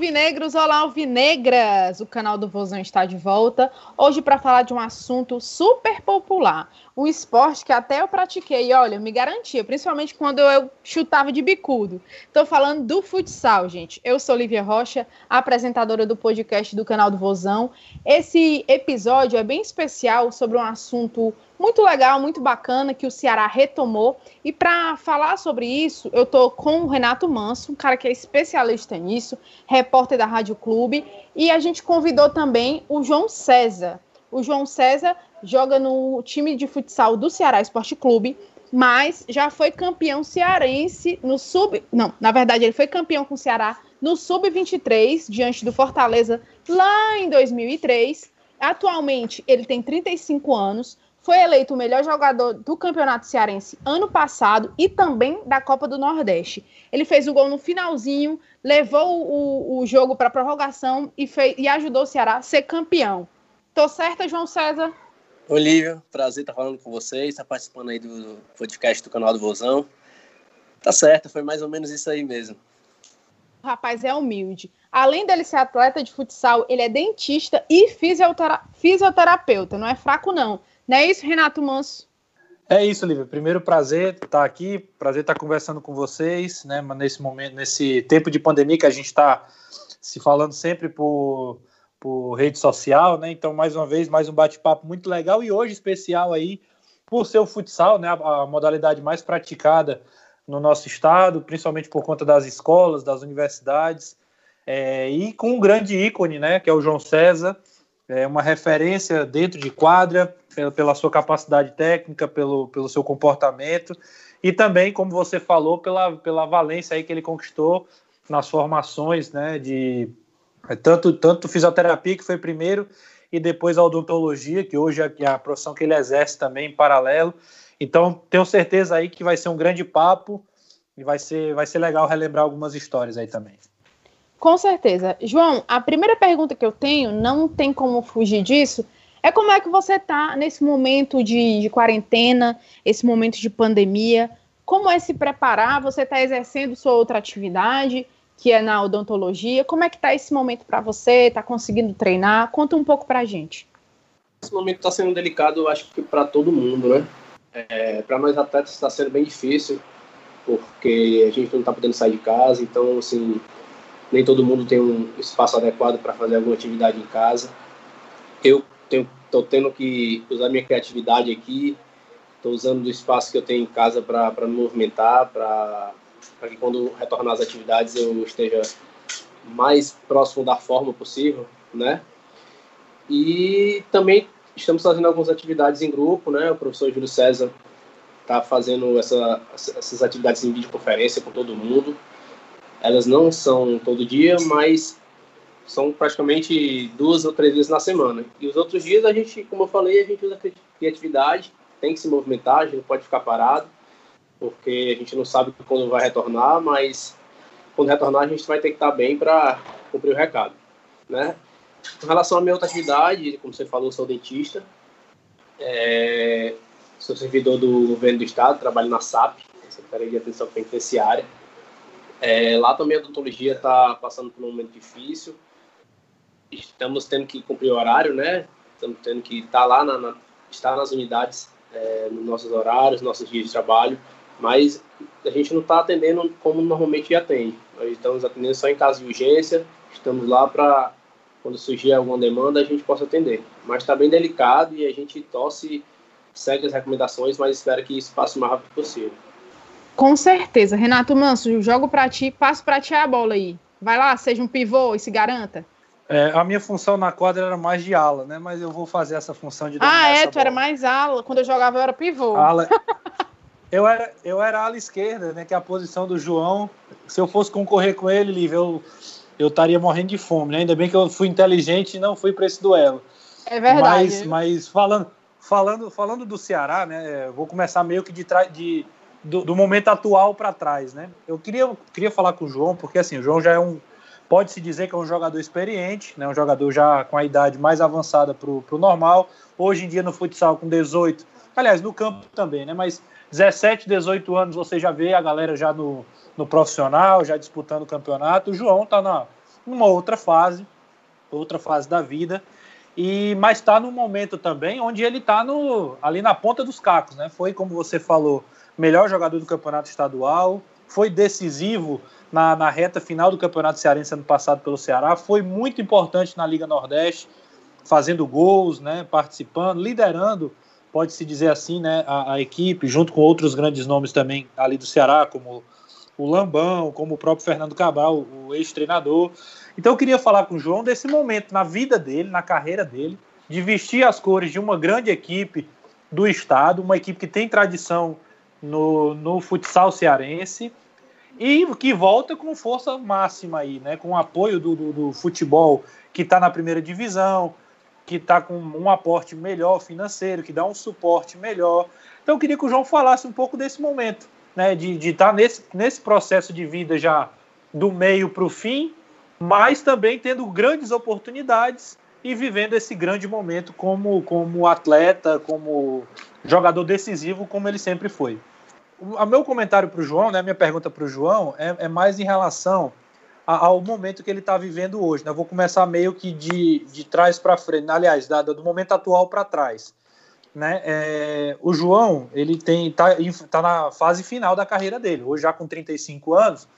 alvinegros, olá alvinegras! O canal do Vozão está de volta. Hoje para falar de um assunto super popular, um esporte que até eu pratiquei, olha, me garantia, principalmente quando eu chutava de bicudo. Estou falando do futsal, gente. Eu sou Lívia Rocha, apresentadora do podcast do canal do Vozão. Esse episódio é bem especial sobre um assunto muito legal, muito bacana que o Ceará retomou. E para falar sobre isso, eu tô com o Renato Manso, um cara que é especialista nisso, repórter da Rádio Clube, e a gente convidou também o João César. O João César joga no time de futsal do Ceará Esporte Clube, mas já foi campeão cearense no sub, não, na verdade ele foi campeão com o Ceará no sub-23 diante do Fortaleza lá em 2003. Atualmente ele tem 35 anos, foi eleito o melhor jogador do Campeonato Cearense ano passado e também da Copa do Nordeste. Ele fez o gol no finalzinho, levou o, o jogo para prorrogação e, fez, e ajudou o Ceará a ser campeão. Tô certa, João César? Olívia, prazer estar falando com vocês, estar participando aí do podcast do canal do Vozão. Tá certo, foi mais ou menos isso aí mesmo. O rapaz é humilde. Além dele ser atleta de futsal, ele é dentista e fisiotera fisioterapeuta. Não é fraco, não. Não é isso, Renato Manso? É isso, Lívia. Primeiro prazer estar aqui, prazer estar conversando com vocês, né? Nesse momento, nesse tempo de pandemia que a gente está se falando sempre por, por rede social, né? Então, mais uma vez, mais um bate-papo muito legal e hoje especial aí por ser o futsal, né? A, a modalidade mais praticada no nosso estado, principalmente por conta das escolas, das universidades, é, e com um grande ícone, né? Que é o João César, é uma referência dentro de quadra, pela sua capacidade técnica, pelo, pelo seu comportamento e também, como você falou, pela, pela valência aí que ele conquistou nas formações, né, de é, tanto, tanto fisioterapia, que foi primeiro, e depois a odontologia, que hoje é a profissão que ele exerce também em paralelo. Então, tenho certeza aí que vai ser um grande papo e vai ser, vai ser legal relembrar algumas histórias aí também. Com certeza. João, a primeira pergunta que eu tenho, não tem como fugir disso, é como é que você está nesse momento de, de, quarentena, esse momento de pandemia? Como é se preparar? Você está exercendo sua outra atividade, que é na odontologia. Como é que está esse momento para você? Está conseguindo treinar? Conta um pouco para a gente. Esse momento está sendo delicado, eu acho que para todo mundo, né? É, para nós atletas está sendo bem difícil, porque a gente não está podendo sair de casa, então, assim, nem todo mundo tem um espaço adequado para fazer alguma atividade em casa. Eu estou tendo que usar minha criatividade aqui, estou usando o espaço que eu tenho em casa para me movimentar, para que quando retornar às atividades eu esteja mais próximo da forma possível, né? E também estamos fazendo algumas atividades em grupo, né? O professor Júlio César está fazendo essa, essas atividades em videoconferência com todo mundo. Elas não são todo dia, mas são praticamente duas ou três vezes na semana. E os outros dias a gente, como eu falei, a gente usa criatividade, tem que se movimentar, a gente não pode ficar parado, porque a gente não sabe quando vai retornar, mas quando retornar a gente vai ter que estar bem para cumprir o recado, né? Com relação à minha outra atividade, como você falou, sou dentista, é, sou servidor do governo do estado, trabalho na SAP, Secretaria de Atenção Penitenciária. É, lá também a odontologia está passando por um momento difícil, estamos tendo que cumprir horário, né? Estamos tendo que estar lá, na, na estar nas unidades, é, nos nossos horários, nossos dias de trabalho, mas a gente não está atendendo como normalmente atende. Nós estamos atendendo só em caso de urgência, estamos lá para, quando surgir alguma demanda, a gente possa atender. Mas está bem delicado e a gente torce, segue as recomendações, mas espera que isso passe o mais rápido possível. Com certeza. Renato Manso, jogo para ti, passo para ti a bola aí. Vai lá, seja um pivô e se garanta. É, a minha função na quadra era mais de ala, né? Mas eu vou fazer essa função de Ah, é? Tu bola. era mais ala. Quando eu jogava, eu era pivô. Ala... eu, era, eu era ala esquerda, né? Que é a posição do João. Se eu fosse concorrer com ele, Lívia, eu, eu estaria morrendo de fome, né? Ainda bem que eu fui inteligente e não fui para esse duelo. É verdade. Mas, mas falando, falando, falando do Ceará, né? Vou começar meio que de, de do, do momento atual para trás, né? Eu queria, queria falar com o João, porque assim, o João já é um Pode-se dizer que é um jogador experiente, né, um jogador já com a idade mais avançada para o normal. Hoje em dia no futsal com 18, aliás, no campo também, né? Mas 17, 18 anos você já vê a galera já no, no profissional, já disputando o campeonato. O João está numa outra fase, outra fase da vida. E mas está num momento também onde ele está ali na ponta dos cacos, né? Foi como você falou, melhor jogador do campeonato estadual, foi decisivo na, na reta final do campeonato cearense ano passado pelo Ceará, foi muito importante na Liga Nordeste, fazendo gols, né? Participando, liderando, pode se dizer assim, né? A, a equipe, junto com outros grandes nomes também ali do Ceará, como o Lambão, como o próprio Fernando Cabral, o ex-treinador. Então eu queria falar com o João desse momento na vida dele, na carreira dele, de vestir as cores de uma grande equipe do estado, uma equipe que tem tradição no, no futsal cearense e que volta com força máxima aí, né? Com o apoio do, do, do futebol que está na primeira divisão, que está com um aporte melhor financeiro, que dá um suporte melhor. Então eu queria que o João falasse um pouco desse momento, né? De estar tá nesse, nesse processo de vida já do meio para o fim mas também tendo grandes oportunidades e vivendo esse grande momento como, como atleta, como jogador decisivo, como ele sempre foi. O meu comentário para o João, né, minha pergunta para o João, é, é, mais em relação ao momento que ele está vivendo hoje. Né? Eu vou começar meio que de, de trás para frente, aliás, da, do momento atual para trás. Né? É, o João, ele tem tá, tá na fase final da carreira dele, hoje já com 35 anos,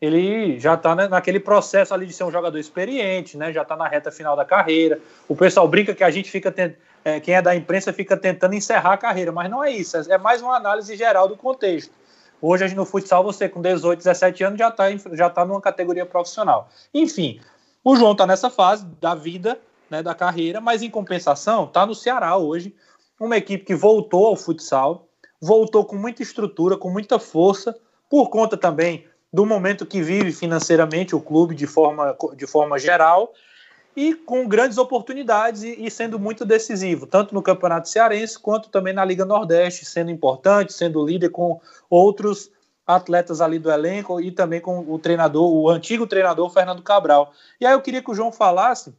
ele já está né, naquele processo ali de ser um jogador experiente, né? Já está na reta final da carreira. O pessoal brinca que a gente fica tent... é, quem é da imprensa fica tentando encerrar a carreira, mas não é isso. É mais uma análise geral do contexto. Hoje no futsal você com 18, 17 anos já está já tá numa categoria profissional. Enfim, o João está nessa fase da vida, né, da carreira, mas em compensação está no Ceará hoje, uma equipe que voltou ao futsal, voltou com muita estrutura, com muita força, por conta também do momento que vive financeiramente o clube de forma, de forma geral e com grandes oportunidades e, e, sendo muito decisivo, tanto no Campeonato Cearense quanto também na Liga Nordeste, sendo importante, sendo líder com outros atletas ali do elenco e também com o treinador, o antigo treinador Fernando Cabral. E aí eu queria que o João falasse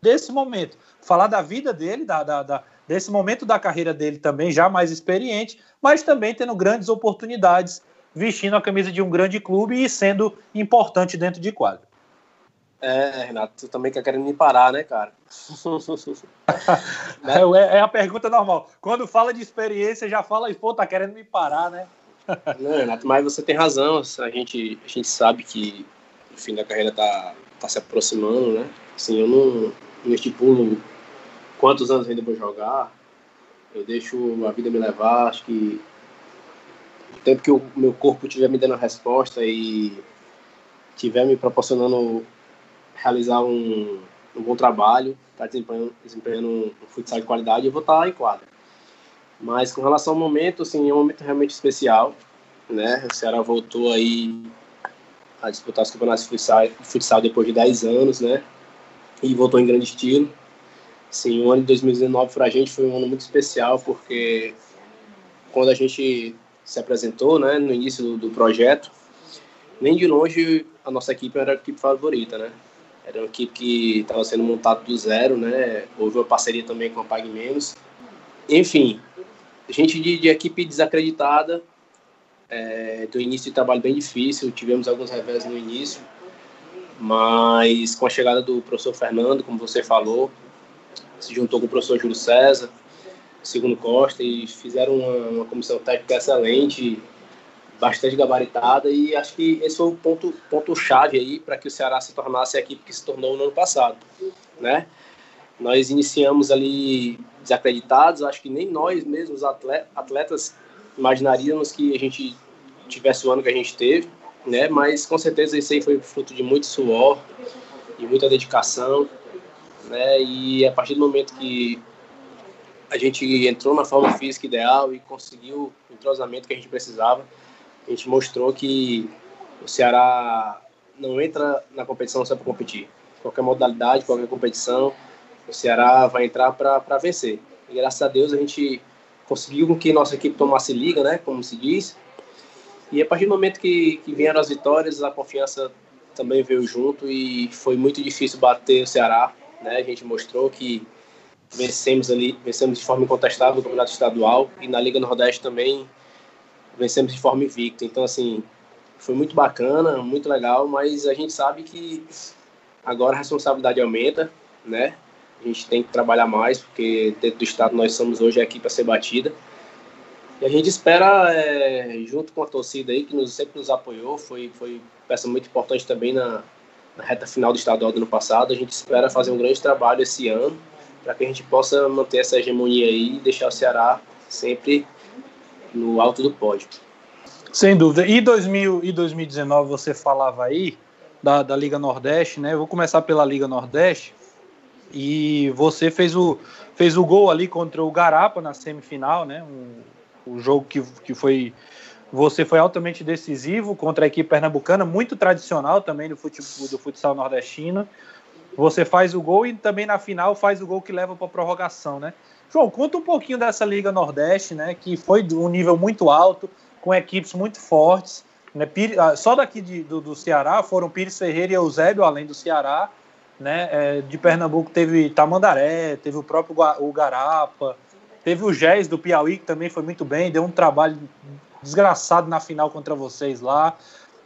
desse momento, falar da vida dele, da, da, da desse momento da carreira dele também, já mais experiente, mas também tendo grandes oportunidades vestindo a camisa de um grande clube e sendo importante dentro de quadro. É, Renato, tu também quer querendo me parar, né, cara? É, é, é, a pergunta normal. Quando fala de experiência, já fala, pô, tá querendo me parar, né? Não, Renato, mas você tem razão. A gente, a gente sabe que o fim da carreira tá, tá se aproximando, né? Assim, eu não, não estipulo quantos anos ainda vou jogar. Eu deixo a vida me levar. Acho que tempo que o meu corpo estiver me dando a resposta e estiver me proporcionando realizar um, um bom trabalho, tá desempenhando, desempenhando um, futsal de qualidade, eu vou estar em quadra. Mas com relação ao momento, assim, é um momento realmente especial, né? O Ceará voltou aí a disputar os campeonatos de futsal, futsal depois de 10 anos, né? E voltou em grande estilo. Sim, o ano de 2019 para a gente foi um ano muito especial, porque quando a gente se apresentou né, no início do, do, projeto, nem de longe a nossa equipe era a equipe favorita, né? Era uma equipe que estava sendo montada do zero, né? Houve uma parceria também com a Pague Menos. Enfim, gente de, de equipe desacreditada, é, do início de trabalho bem difícil, tivemos alguns revés no início, mas com a chegada do professor Fernando, como você falou, se juntou com o professor Júlio César, segundo Costa e fizeram uma, uma comissão técnica excelente, bastante gabaritada e acho que esse foi o ponto ponto chave aí para que o Ceará se tornasse a equipe que se tornou no ano passado, né? Nós iniciamos ali desacreditados, acho que nem nós mesmos atletas imaginaríamos que a gente tivesse o ano que a gente teve, né? Mas com certeza isso aí foi fruto de muito suor, e muita dedicação, né? E a partir do momento que a gente entrou na forma física ideal e conseguiu o entrosamento que a gente precisava. A gente mostrou que o Ceará não entra na competição só para competir. Qualquer modalidade, qualquer competição, o Ceará vai entrar para vencer. E graças a Deus a gente conseguiu que nossa equipe tomasse liga, né, como se diz. E a partir do momento que, que vieram as vitórias, a confiança também veio junto e foi muito difícil bater o Ceará. Né? A gente mostrou que vencemos ali, vencemos de forma incontestável o campeonato estadual e na Liga Nordeste também vencemos de forma invicta. Então, assim, foi muito bacana, muito legal, mas a gente sabe que Agora a responsabilidade aumenta, né? A gente tem que trabalhar mais, porque dentro do estado nós somos hoje a equipe a ser batida. E a gente espera, é, junto com a torcida aí, que nos, sempre nos apoiou, foi, foi peça muito importante também na, na reta final do estadual do ano passado. A gente espera fazer um grande trabalho esse ano, para que a gente possa manter essa hegemonia aí e deixar o Ceará sempre no alto do pódio. Sem dúvida. E, 2000, e 2019 você falava aí da, da Liga Nordeste, né? Eu vou começar pela Liga Nordeste. E você fez o, fez o gol ali contra o Garapa na semifinal, né? Um, um jogo que, que foi. Você foi altamente decisivo contra a equipe pernambucana, muito tradicional também do, futebol, do futsal nordestino. Você faz o gol e também na final faz o gol que leva para a prorrogação, né? João, conta um pouquinho dessa Liga Nordeste, né? Que foi de um nível muito alto, com equipes muito fortes. Né? Ah, só daqui de, do, do, Ceará foram Pires Ferreira e Eusébio, além do Ceará. Né? É, de Pernambuco teve Tamandaré, teve o próprio o Garapa, teve o Gés do Piauí, que também foi muito bem, deu um trabalho desgraçado na final contra vocês lá.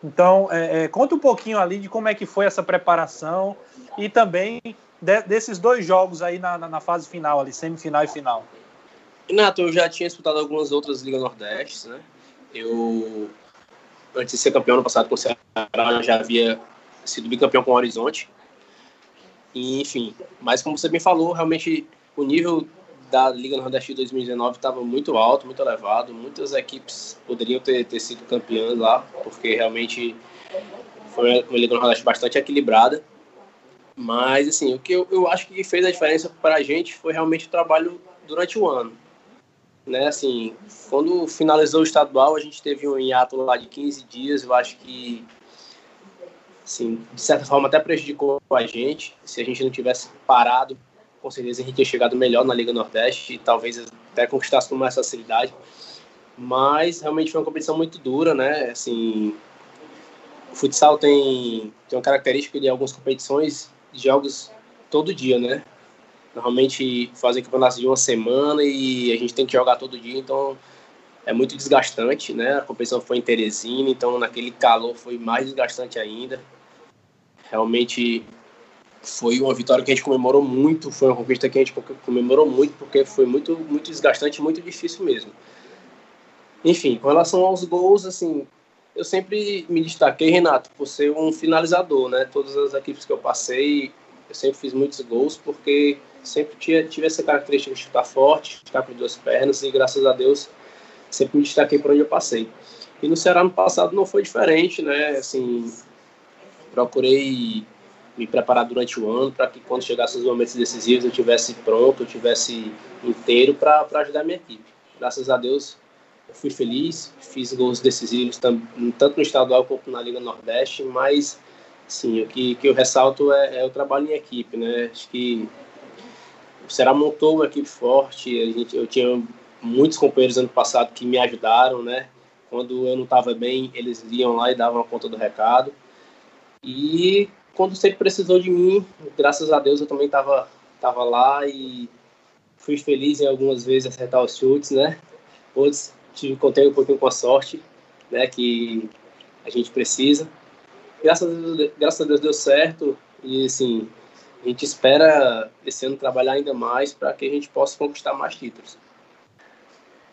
Então, é, é, conta um pouquinho ali de como é que foi essa preparação e também de, desses dois jogos aí na, na, na, fase final, ali, semifinal e final. Renato, eu já tinha disputado algumas outras Ligas Nordeste, né? Eu, antes de ser campeão no passado com o Ceará, já havia sido bicampeão com o Horizonte. E, enfim, mas como você bem falou, realmente o nível da Liga Nordeste de 2019 estava muito alto, muito elevado. Muitas equipes poderiam ter, ter sido campeãs lá, porque realmente foi uma Liga Nordeste bastante equilibrada. Mas, assim, o que eu, eu acho que fez a diferença para a gente foi realmente o trabalho durante o ano. Né, assim, quando finalizou o estadual, a gente teve um hiato lá de 15 dias. Eu acho que, assim, de certa forma, até prejudicou a gente. Se a gente não tivesse parado, com certeza a gente tinha chegado melhor na Liga Nordeste e talvez até conquistasse com mais facilidade. Mas realmente foi uma competição muito dura, né? Assim, o futsal tem, tem uma característica de algumas competições jogos todo dia, né? Normalmente fazem campeonatos de uma semana e a gente tem que jogar todo dia, então é muito desgastante, né? A competição foi em Teresina, então naquele calor foi mais desgastante ainda. Realmente foi uma vitória que a gente comemorou muito, foi uma conquista que a gente comemorou muito, porque foi muito, muito desgastante, muito difícil mesmo. Enfim, com relação aos gols, assim, eu sempre me destaquei, Renato, por ser um finalizador, né? Todas as equipes que eu passei, eu sempre fiz muitos gols, porque sempre tinha, tive essa característica de chutar forte, chutar com duas pernas, e graças a Deus sempre me destaquei por onde eu passei. E no Ceará no passado não foi diferente, né? Assim, procurei me preparar durante o ano para que quando chegassem os momentos decisivos eu tivesse pronto, eu tivesse inteiro para ajudar a minha equipe. Graças a Deus eu fui feliz, fiz gols decisivos tanto no estadual quanto na Liga Nordeste, mas sim, o que, que eu ressalto é, é, o trabalho em equipe, né? Acho que o Ceará montou uma equipe forte, a gente, eu tinha muitos companheiros ano passado que me ajudaram, né? Quando eu não estava bem, eles iam lá e davam conta do recado. E quando sempre precisou de mim, graças a Deus eu também estava tava lá e fui feliz em algumas vezes acertar os chutes, né? Outros tive contei um pouquinho com a sorte, né, que a gente precisa. Graças a Deus, graças a Deus deu certo e assim a gente espera esse ano trabalhar ainda mais para que a gente possa conquistar mais títulos.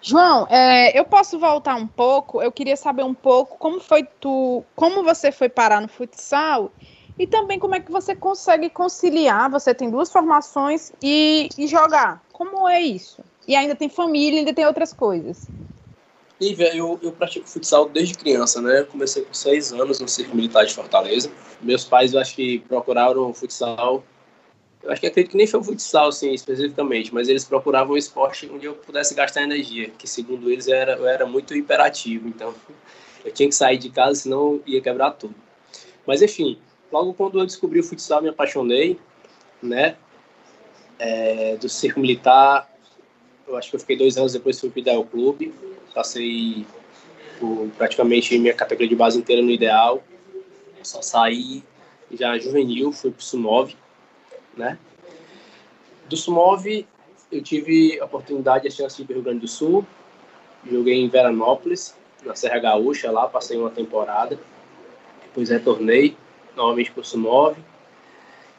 João, é, eu posso voltar um pouco? Eu queria saber um pouco como foi tu, como você foi parar no futsal e também como é que você consegue conciliar. Você tem duas formações e, e jogar. Como é isso? E ainda tem família, ainda tem outras coisas. Lívia, eu, eu pratico futsal desde criança, né? comecei com seis anos no Circo Militar de Fortaleza. Meus pais, eu acho que procuraram futsal. Eu acho que acredito que nem foi o futsal, assim, especificamente, mas eles procuravam um esporte onde eu pudesse gastar energia, que segundo eles eu era, eu era muito hiperativo, então eu tinha que sair de casa, senão ia quebrar tudo. Mas enfim, logo quando eu descobri o futsal, me apaixonei, né? É, do Circo Militar, eu acho que eu fiquei dois anos depois fui para o clube passei por praticamente minha categoria de base inteira no ideal. Só saí já juvenil, fui pro Sumov, né? Do Sumov eu tive a oportunidade, a chance de ir para Rio Grande do Sul. Joguei em Veranópolis, na Serra Gaúcha, lá passei uma temporada. Depois retornei novamente para o Sumov.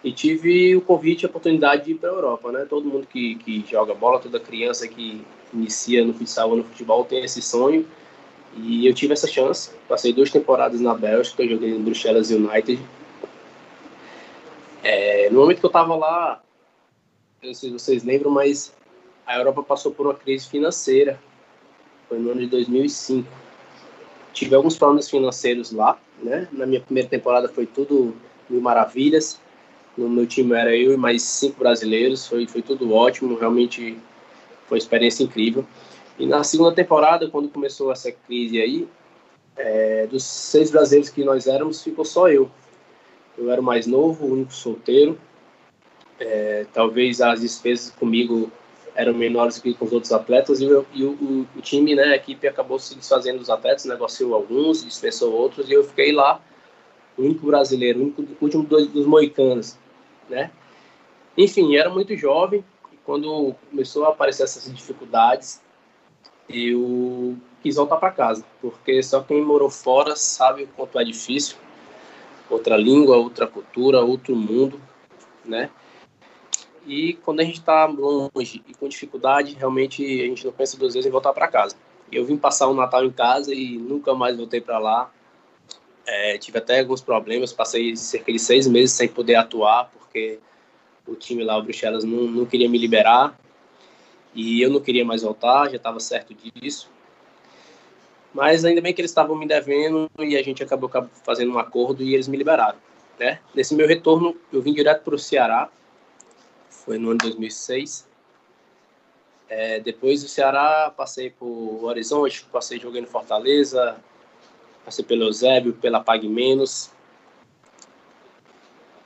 e tive o convite e a oportunidade de ir para a Europa, né? Todo mundo que, que joga bola, toda criança que inicia no futsal ou no futebol tem esse sonho. E eu tive essa chance. Passei duas temporadas na Bélgica, joguei no Bruxelas United. É, no momento que eu estava lá, não sei se vocês lembram, mas a Europa passou por uma crise financeira. Foi no ano de 2005. Tive alguns problemas financeiros lá, né? Na minha primeira temporada foi tudo mil maravilhas. No meu time era eu e mais cinco brasileiros. Foi, foi tudo ótimo. Realmente foi uma experiência incrível. E na segunda temporada, quando começou essa crise aí, é, dos seis brasileiros que nós éramos, ficou só eu. Eu era o mais novo, o único solteiro. É, talvez as despesas comigo eram menores que com os outros atletas e, eu, e o, o, o, time, né, a equipe acabou se desfazendo dos atletas, negociou alguns, dispensou outros e eu fiquei lá, o único brasileiro, o único, último dos, dos moicanos, né? Enfim, era muito jovem quando começou a aparecer essas dificuldades, eu quis voltar para casa, porque só quem morou fora sabe o quanto é difícil. Outra língua, outra cultura, outro mundo, né? E quando a gente está longe e com dificuldade, realmente a gente não pensa duas vezes em voltar para casa. Eu vim passar o Natal em casa e nunca mais voltei para lá. É, tive até alguns problemas, passei cerca de seis meses sem poder atuar, porque o time lá, o Bruxelas, não, não queria me liberar. E eu não queria mais voltar, já estava certo disso. Mas ainda bem que eles estavam me devendo e a gente acabou fazendo um acordo e eles me liberaram. Né? Nesse meu retorno, eu vim direto para o Ceará, foi no ano de 2006. É, depois do Ceará, passei por Horizonte, passei jogando Fortaleza, passei pelo Eusébio, pela Pague Menos.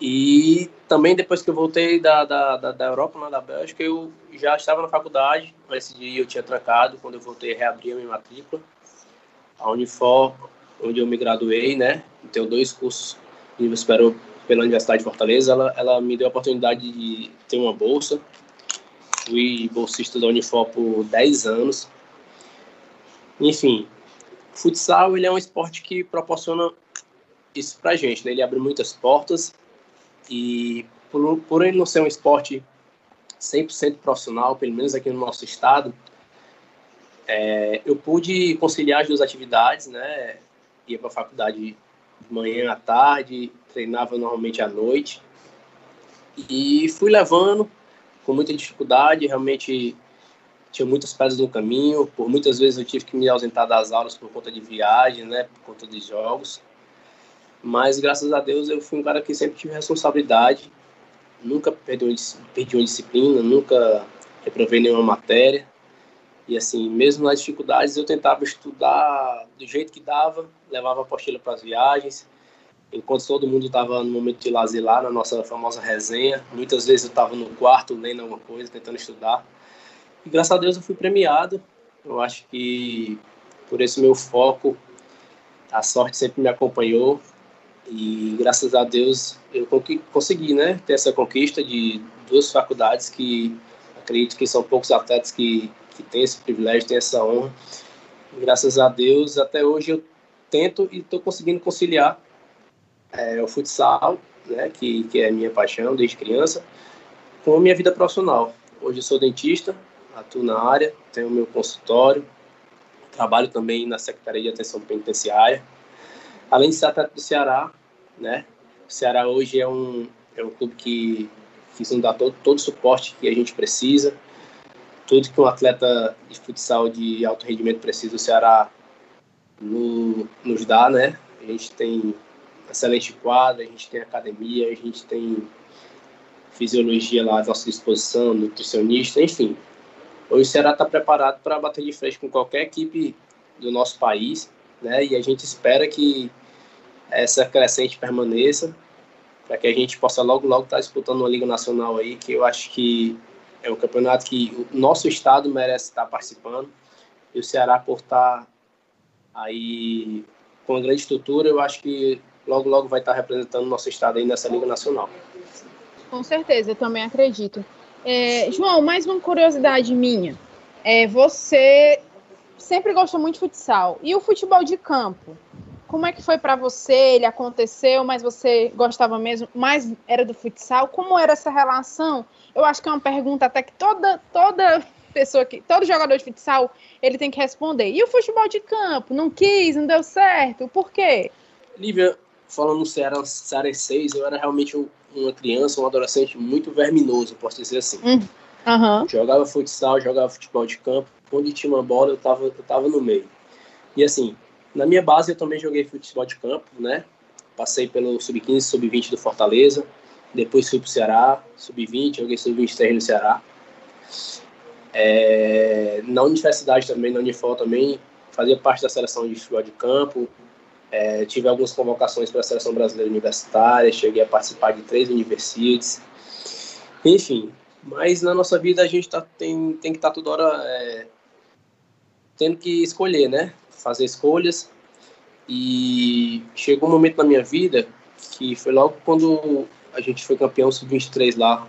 E também depois que eu voltei da, da, da, da Europa, lá da Bélgica, eu já estava na faculdade. Esse dia eu tinha trancado, quando eu voltei, reabri a minha matrícula. A Unifor, onde eu me graduei, né? Tenho dois cursos nível superior pela Universidade de Fortaleza, ela, ela me deu a oportunidade de ter uma bolsa. Fui bolsista da Unifor por 10 anos. Enfim, futsal ele é um esporte que proporciona isso pra gente, né? Ele abre muitas portas e por, por ele não ser um esporte 100% profissional, pelo menos aqui no nosso estado, é, eu pude conciliar as duas atividades, né? Ia para a faculdade de manhã à tarde, treinava normalmente à noite. E fui levando com muita dificuldade, realmente tinha muitas pedras no caminho, por muitas vezes eu tive que me ausentar das aulas por conta de viagem, né, por conta de jogos. Mas graças a Deus eu fui um cara que sempre tive responsabilidade, nunca perdi uma, disciplina, nunca reprovei nenhuma matéria. E assim, mesmo nas dificuldades, eu tentava estudar do jeito que dava, levava a apostila para as viagens, enquanto todo mundo estava no momento de lazer lá, na nossa famosa resenha. Muitas vezes eu estava no quarto lendo alguma coisa, tentando estudar. E graças a Deus eu fui premiado. Eu acho que por esse meu foco, a sorte sempre me acompanhou. E graças a Deus eu consegui né, ter essa conquista de duas faculdades que acredito que são poucos atletas que, que têm esse privilégio, têm essa honra. E graças a Deus, até hoje eu tento e estou conseguindo conciliar é, o futsal, né, que, que é minha paixão desde criança, com a minha vida profissional. Hoje eu sou dentista, atuo na área, tenho meu consultório, trabalho também na Secretaria de Atenção Penitenciária. Além de ser atleta do Ceará, né, o Ceará hoje é um, é um clube que, que nos dá todo, todo o suporte que a gente precisa. Tudo que um atleta de futsal de alto rendimento precisa, o Ceará no, nos dá, né? A gente tem excelente quadra, a gente tem academia, a gente tem fisiologia lá à nossa disposição, nutricionista, enfim. Hoje o Ceará está preparado para bater de frente com qualquer equipe do nosso país, né? E a gente espera que essa crescente permaneça, para que a gente possa logo, logo estar tá disputando uma Liga Nacional aí, que eu acho que é um campeonato que o nosso estado merece estar participando. E o Ceará, por estar aí com uma grande estrutura, eu acho que logo, logo vai estar representando o nosso estado aí nessa Liga Nacional. Com certeza, eu também acredito. É, João, mais uma curiosidade minha. É, você sempre gostou muito de futsal. E o futebol de campo? Como é que foi para você? Ele aconteceu, mas você gostava mesmo, mais era do futsal? Como era essa relação? Eu acho que é uma pergunta até que toda toda pessoa que todo jogador de futsal ele tem que responder. E o futebol de campo? Não quis, não deu certo? Por quê? Lívia, falando no Ceará, Ceará 6, eu era realmente uma criança, um adolescente muito verminoso, posso dizer assim. Uhum. Jogava futsal, jogava futebol de campo. Onde tinha uma bola, eu tava, eu tava no meio. E assim, na minha base eu também joguei futebol de campo, né? Passei pelo sub-15, sub-20 do Fortaleza. Depois fui pro Ceará, sub-20, joguei sub-23 no Ceará. É, na universidade também, na Unifol também, fazia parte da seleção de futebol de campo. É, tive algumas convocações para a seleção brasileira universitária, cheguei a participar de três universidades. Enfim, mas na nossa vida a gente tá, tem, tem que estar tá toda hora é, tendo que escolher, né? Fazer escolhas. E chegou um momento na minha vida que foi logo quando a gente foi campeão sub-23 lá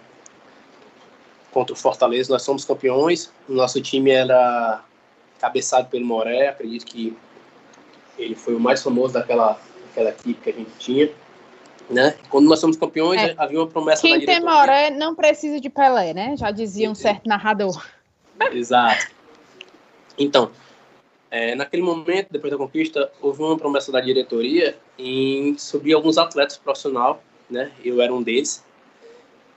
contra o Fortaleza. Nós somos campeões. O nosso time era cabeçado pelo Moré. Acredito que ele foi o mais famoso daquela, daquela equipe que a gente tinha. Né? Quando nós somos campeões, é. havia uma promessa Quem tem Moré não precisa de Pelé, né? Já dizia um certo narrador. Exato. Então, é, naquele momento, depois da conquista, houve uma promessa da diretoria em subir alguns atletas profissional, né? Eu era um deles.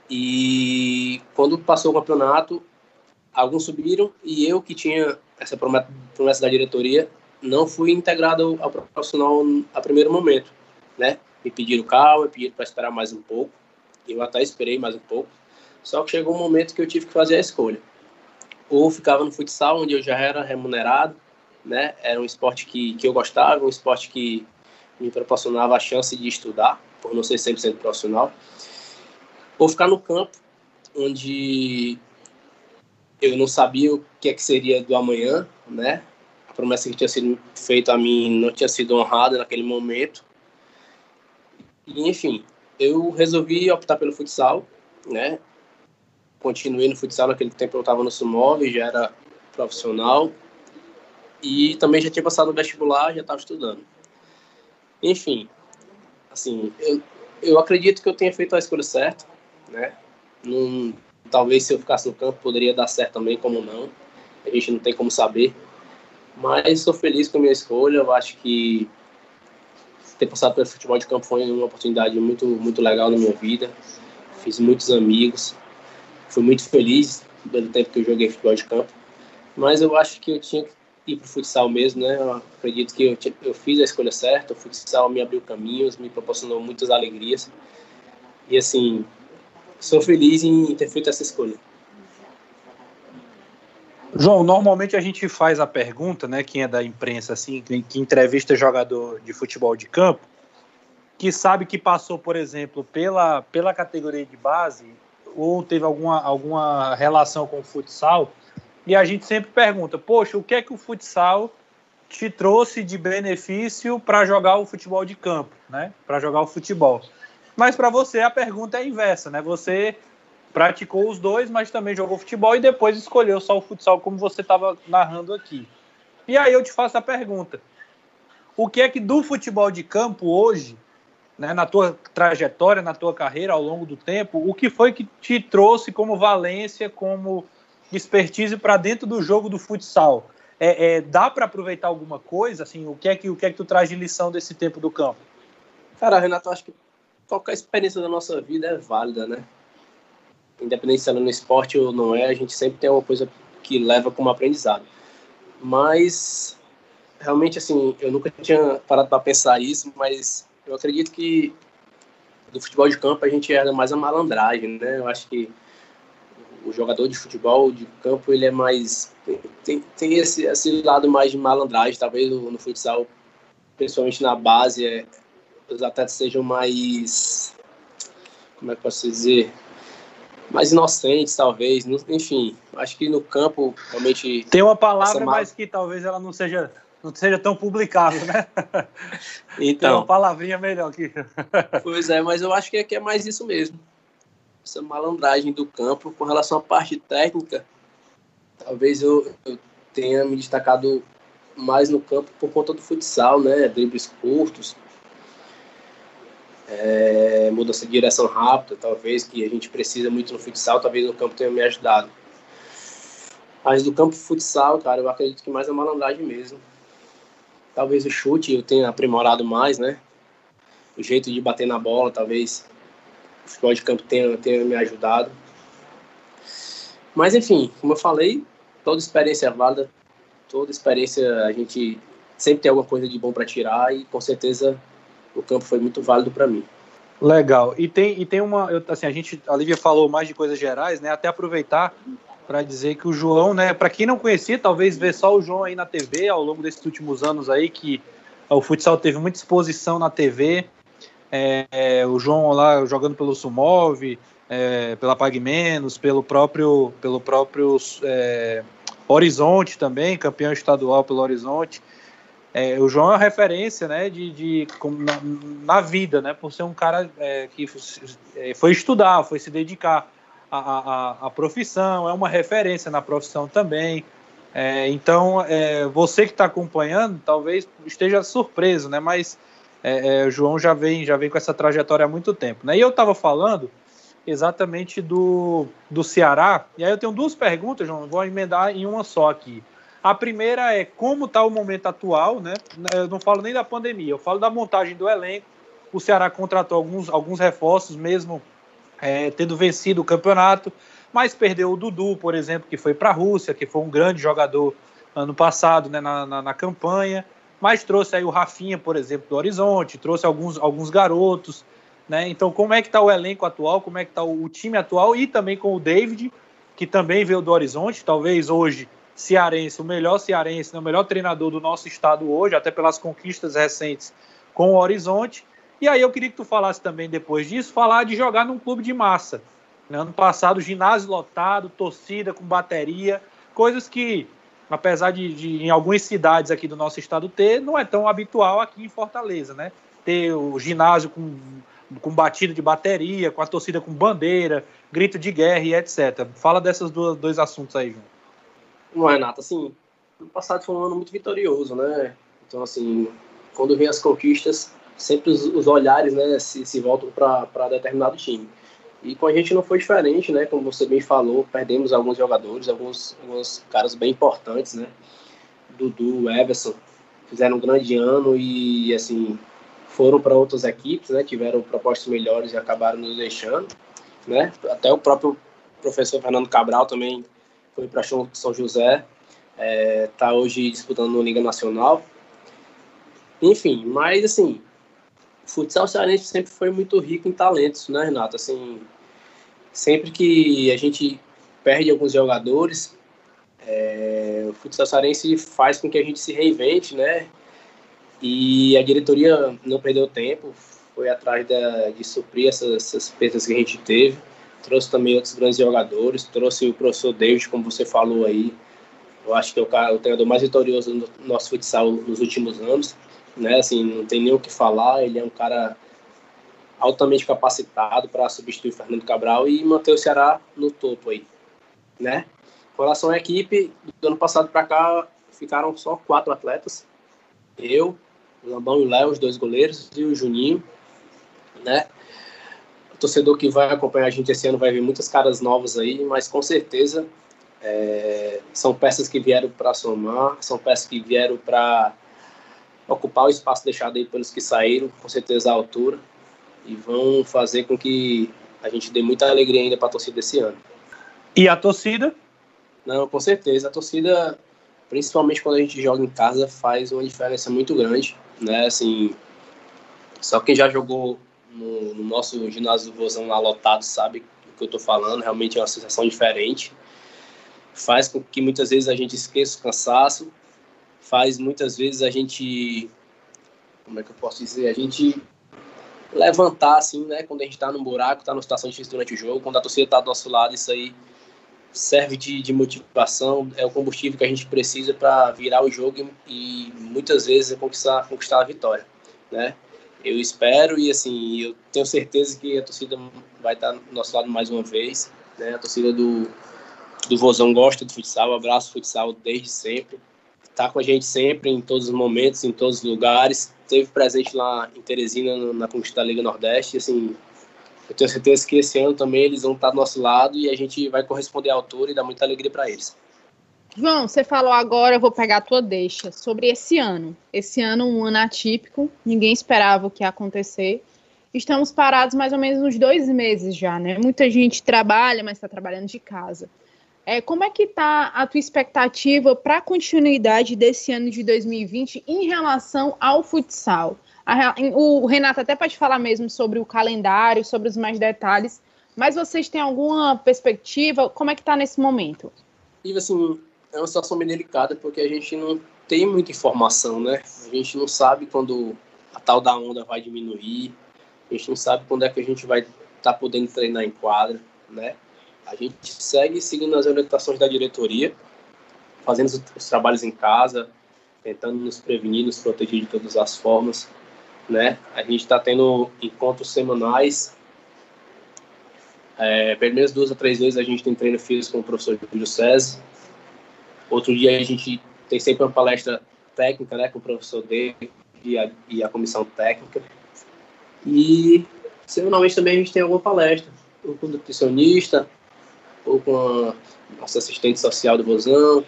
E quando passou o campeonato, alguns subiram e eu que tinha essa promessa da diretoria não fui integrado ao profissional a primeiro momento, né? Me pediram calma, me pediram para esperar mais um pouco. Eu até esperei mais um pouco. Só que chegou um momento que eu tive que fazer a escolha. Ou ficava no futsal, onde eu já era remunerado, né? Era um esporte que, que eu gostava, um esporte que me proporcionava a chance de estudar, por não ser 100% profissional. Ou ficar no campo, onde eu não sabia o que, é que seria do amanhã, né? A promessa que tinha sido feita a mim não tinha sido honrada naquele momento. E, enfim, eu resolvi optar pelo futsal, né? Continuei no futsal, naquele tempo eu estava no Sumov, já era profissional. E também já tinha passado no vestibular, já estava estudando. Enfim, assim, eu, eu acredito que eu tenha feito a escolha certa, né? Num, talvez se eu ficasse no campo poderia dar certo também, como não. A gente não tem como saber. Mas estou feliz com a minha escolha. Eu acho que ter passado pelo futebol de campo foi uma oportunidade muito, muito legal na minha vida. Fiz muitos amigos. Fui muito feliz pelo tempo que eu joguei futebol de campo. Mas eu acho que eu tinha que ir para o futsal mesmo, né? Eu acredito que eu, eu fiz a escolha certa. O futsal me abriu caminhos, me proporcionou muitas alegrias. E assim, sou feliz em ter feito essa escolha. João, normalmente a gente faz a pergunta, né, quem é da imprensa, assim, que entrevista jogador de futebol de campo, que sabe que passou, por exemplo, pela, pela categoria de base ou teve alguma, alguma relação com o futsal, e a gente sempre pergunta, poxa, o que é que o futsal te trouxe de benefício para jogar o futebol de campo, né, para jogar o futebol? Mas para você a pergunta é inversa, né? Você praticou os dois, mas também jogou futebol e depois escolheu só o futsal, como você estava narrando aqui. E aí eu te faço a pergunta: o que é que do futebol de campo hoje, né, na tua trajetória, na tua carreira ao longo do tempo, o que foi que te trouxe como valência, como expertise para dentro do jogo do futsal? É, é dá para aproveitar alguma coisa? Assim, o que é que o que é que tu traz de lição desse tempo do campo? Cara, Renato, acho que qualquer experiência da nossa vida é válida, né? Independente se ela é no esporte ou não é, a gente sempre tem uma coisa que leva como aprendizado. Mas, realmente, assim, eu nunca tinha parado para pensar isso, mas eu acredito que do futebol de campo a gente era mais a malandragem, né? Eu acho que o jogador de futebol de campo ele é mais tem, tem esse, esse lado mais de malandragem talvez no, no futsal principalmente na base é, os atletas sejam mais. Como é que posso dizer? Mais inocentes, talvez. Enfim, acho que no campo realmente. Tem uma palavra, mas que talvez ela não seja não seja tão publicável, né? Então. Tem uma palavrinha melhor aqui. pois é, mas eu acho que é, que é mais isso mesmo. Essa malandragem do campo com relação à parte técnica, talvez eu, eu tenha me destacado mais no campo por conta do futsal, né? Dribles curtos, é, mudança de direção rápida, talvez, que a gente precisa muito no futsal, talvez no campo tenha me ajudado. Mas do campo futsal, cara, eu acredito que mais a malandragem mesmo. Talvez o chute eu tenha aprimorado mais, né? O jeito de bater na bola, talvez o futebol de campo tenha, tenha me ajudado. Mas enfim, como eu falei, toda experiência é válida, toda experiência a gente sempre tem alguma coisa de bom para tirar e com certeza o campo foi muito válido para mim. Legal. E tem, e tem uma. Eu, assim, a gente, a Lívia falou mais de coisas gerais, né? Até aproveitar para dizer que o João, né? Para quem não conhecia, talvez ver só o João aí na TV ao longo desses últimos anos aí, que o futsal teve muita exposição na TV. É, é, o João lá jogando pelo Sumov, é, pela Pag Menos, pelo próprio, pelo próprio é, Horizonte também, campeão estadual pelo Horizonte. É, o João é uma referência, né, de, de na, na, vida, né, por ser um cara é, que é, foi estudar, foi se dedicar à, profissão, é uma referência na profissão também. É, então, é, você que está acompanhando, talvez esteja surpreso, né, mas é, o João já vem, já vem com essa trajetória há muito tempo, né. E eu estava falando exatamente do, do Ceará, e aí eu tenho duas perguntas, João, vou emendar em uma só aqui. A primeira é como está o momento atual, né? Eu não falo nem da pandemia, eu falo da montagem do elenco. O Ceará contratou alguns, alguns reforços, mesmo é, tendo vencido o campeonato, mas perdeu o Dudu, por exemplo, que foi para a Rússia, que foi um grande jogador ano passado né, na, na, na, campanha, mas trouxe aí o Rafinha, por exemplo, do Horizonte, trouxe alguns, alguns garotos. Né? Então, como é que está o elenco atual, como é que está o, time atual e também com o David, que também veio do Horizonte, talvez hoje cearense, o melhor cearense, né, o melhor treinador do nosso estado hoje, até pelas conquistas recentes com o Horizonte. E aí eu queria que tu falasse também depois disso, falar de jogar num clube de massa. Né? Ano passado, ginásio lotado, torcida com bateria, coisas que, apesar de, de, em algumas cidades aqui do nosso estado ter, não é tão habitual aqui em Fortaleza, né? Ter o ginásio com, com batida de bateria, com a torcida com bandeira, grito de guerra e etc. Fala desses dois assuntos aí, João. Não, Renato, assim, o passado foi um ano muito vitorioso, né? Então, assim, quando vem as conquistas, sempre os, os olhares, né, se, se voltam para determinado time. E com a gente não foi diferente, né? Como você bem falou, perdemos alguns jogadores, alguns, alguns caras bem importantes, né? Dudu, Everson, fizeram um grande ano e, assim, foram para outras equipes, né? Tiveram propostas melhores e acabaram nos deixando, né? Até o próprio professor Fernando Cabral também foi para São José, está é, hoje disputando no Liga Nacional. Enfim, mas assim, o futsal cearense sempre foi muito rico em talentos, né, Renato? Assim, sempre que a gente perde alguns jogadores, é, o futsal cearense faz com que a gente se reinvente, né? E a diretoria não perdeu tempo, foi atrás da, de suprir essas, essas perdas que a gente teve trouxe também outros grandes jogadores, trouxe o professor David, como você falou aí, eu acho que é o, cara, o treinador mais vitorioso do nosso futsal nos últimos anos, né, assim, não tem nem o que falar, ele é um cara altamente capacitado para substituir o Fernando Cabral e manter o Ceará no topo aí, né. Com relação à equipe, do ano passado para cá, ficaram só quatro atletas, eu, o Lambão e o Léo, os dois goleiros, e o Juninho, né, o torcedor que vai acompanhar a gente esse ano vai ver muitas caras novas aí, mas com certeza é, são peças que vieram para somar, são peças que vieram para ocupar o espaço deixado aí pelos que saíram, com certeza à altura, e vão fazer com que a gente dê muita alegria ainda para a torcida esse ano. E a torcida? Não, com certeza. A torcida, principalmente quando a gente joga em casa, faz uma diferença muito grande, né? Assim, só quem já jogou no, no nosso ginásio do Vozão lá lotado sabe o que eu estou falando, realmente é uma sensação diferente. Faz com que muitas vezes a gente esqueça o cansaço, faz muitas vezes a gente, como é que eu posso dizer, a gente levantar assim, né, quando a gente está num buraco, está numa situação difícil durante o jogo, quando a torcida está do nosso lado, isso aí serve de, de, motivação, é o combustível que a gente precisa para virar o jogo e, e muitas vezes conquistar, conquistar a vitória, né? eu espero e assim eu tenho certeza que a torcida vai estar do nosso lado mais uma vez né a torcida do do Vozão gosta do futsal abraço futsal desde sempre tá com a gente sempre, em todos os momentos, em todos os lugares. Teve presente lá em Teresina, na conquista da Liga Nordeste. Assim, eu tenho certeza que esse ano também eles vão estar do nosso lado e a gente vai corresponder à altura e dar muita alegria para eles. João, você falou agora, eu vou pegar a tua deixa, sobre esse ano. Esse ano, um ano atípico, ninguém esperava o que ia acontecer. Estamos parados mais ou menos uns dois meses já, né? Muita gente trabalha, mas está trabalhando de casa. É, como é que está a tua expectativa para a continuidade desse ano de 2020 em relação ao futsal? A, o Renato até pode falar mesmo sobre o calendário, sobre os mais detalhes, mas vocês têm alguma perspectiva? Como é que está nesse momento? E assim, é uma situação bem delicada porque a gente não tem muita informação, né? A gente não sabe quando a tal da onda vai diminuir, a gente não sabe quando é que a gente vai estar tá podendo treinar em quadra, né? A gente segue seguindo as orientações da diretoria, fazendo os, os trabalhos em casa, tentando nos prevenir, nos proteger de todas as formas, né? A gente está tendo encontros semanais. É, pelo menos duas a três vezes a gente tem treino físico com o professor Júlio César. Outro dia a gente tem sempre uma palestra técnica, né, com o professor David e a, e a comissão técnica. E semanalmente também a gente tem alguma palestra, ou o nutricionista, ou com a nossa assistente social do Bozão.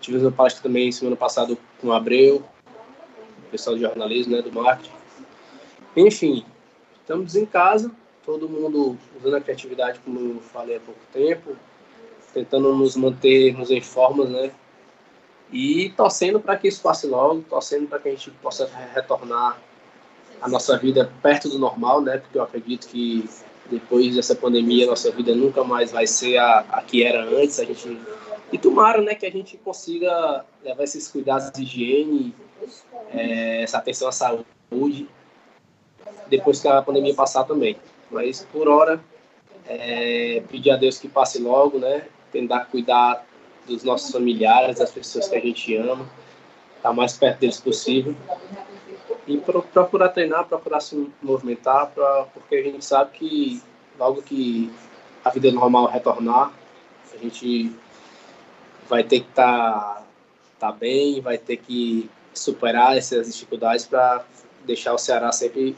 Tivemos uma palestra também semana passada com o Abreu, o pessoal de jornalismo, né, do marketing. Enfim, estamos em casa, todo mundo usando a criatividade, como eu falei há pouco tempo, tentando nos mantermos em formas, né? E torcendo para que isso passe logo, torcendo para que a gente possa retornar a nossa vida perto do normal, né? Porque eu acredito que depois dessa pandemia, nossa vida nunca mais vai ser a, a que era antes. A gente e tomara, né, que a gente consiga levar esses cuidados de higiene, é, essa atenção à saúde, depois que a pandemia passar também. Mas por hora, é, pedir a Deus que passe logo, né? Tentar cuidar dos nossos familiares, das pessoas que a gente ama, estar tá mais perto deles possível e procurar treinar, procurar se movimentar, pra, porque a gente sabe que logo que a vida normal retornar, a gente vai ter que estar tá, tá bem, vai ter que superar essas dificuldades para deixar o Ceará sempre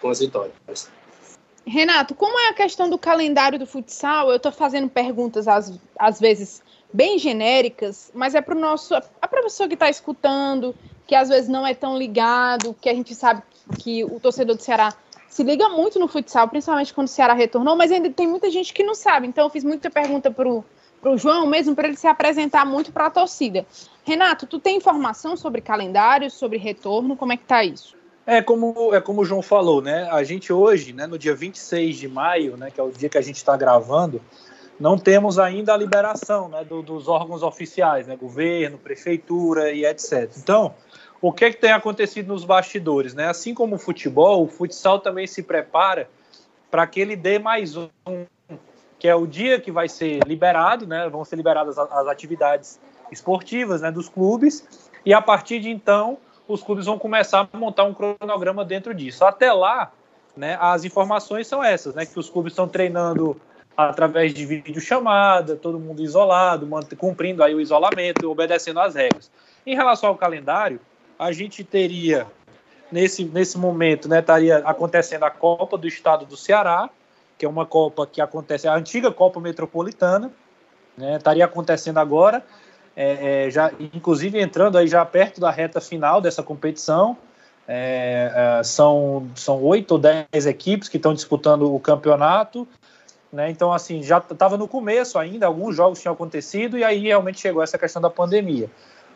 com as vitórias. Renato, como é a questão do calendário do futsal? Eu estou fazendo perguntas às, às vezes bem genéricas, mas é para o nosso, a professora que está escutando, que às vezes não é tão ligado, que a gente sabe que o torcedor do Ceará se liga muito no futsal, principalmente quando o Ceará retornou, mas ainda tem muita gente que não sabe. Então eu fiz muita pergunta para o João mesmo, para ele se apresentar muito para a torcida. Renato, tu tem informação sobre calendário, sobre retorno? Como é que tá isso? É como, é como o João falou, né? A gente hoje, né, no dia 26 de maio, né, que é o dia que a gente está gravando, não temos ainda a liberação né, do, dos órgãos oficiais, né, governo, prefeitura e etc. Então, o que, é que tem acontecido nos bastidores? Né? Assim como o futebol, o futsal também se prepara para que ele dê mais um, que é o dia que vai ser liberado, né? vão ser liberadas as, atividades esportivas né, dos clubes, e a partir de então os clubes vão começar a montar um cronograma dentro disso. Até lá, né, as informações são essas, né, que os clubes estão treinando através de videochamada, todo mundo isolado, cumprindo aí o isolamento, obedecendo às regras. Em relação ao calendário, a gente teria nesse, nesse momento, né, estaria acontecendo a Copa do Estado do Ceará, que é uma Copa que acontece, a antiga Copa Metropolitana, né, estaria acontecendo agora, é, é, já, inclusive entrando aí já perto da reta final dessa competição. É, é são, são oito ou dez equipes que estão disputando o campeonato. Né? Então, assim, já estava no começo ainda, alguns jogos tinham acontecido e aí realmente chegou essa questão da pandemia.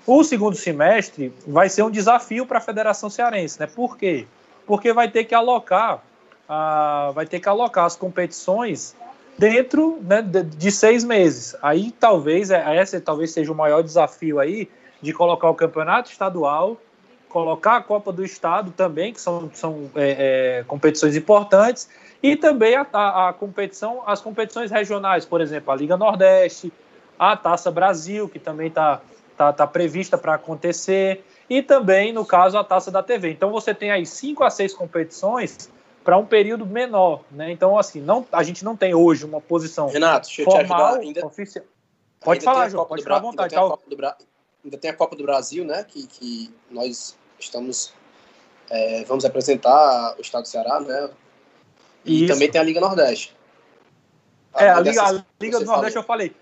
O segundo semestre vai ser um desafio para a Federação Cearense, né? Por quê? Porque vai ter que alocar, vai ter que alocar as competições dentro né, de, de, seis meses. Aí talvez é, esse talvez seja o maior desafio aí de colocar o campeonato estadual, colocar a Copa do Estado também, que são, são é, é, competições importantes, e também a, a, a competição, as competições regionais, por exemplo, a Liga Nordeste, a Taça Brasil, que também está tá, tá prevista para acontecer, e também, no caso, a taça da TV. Então você tem aí cinco a seis competições para um período menor, né? Então, assim, não, a gente não tem hoje uma posição Renato, deixa formal, eu te ajudar. Ainda, oficial. Pode falar, João, pode falar à vontade. Tá? Bra... ainda tem a Copa do Brasil, né? Que, que nós estamos é, vamos apresentar o Estado do Ceará, né? E Isso. também tem a Liga Nordeste. A é, a Liga, a Liga do Nordeste falou. eu falei.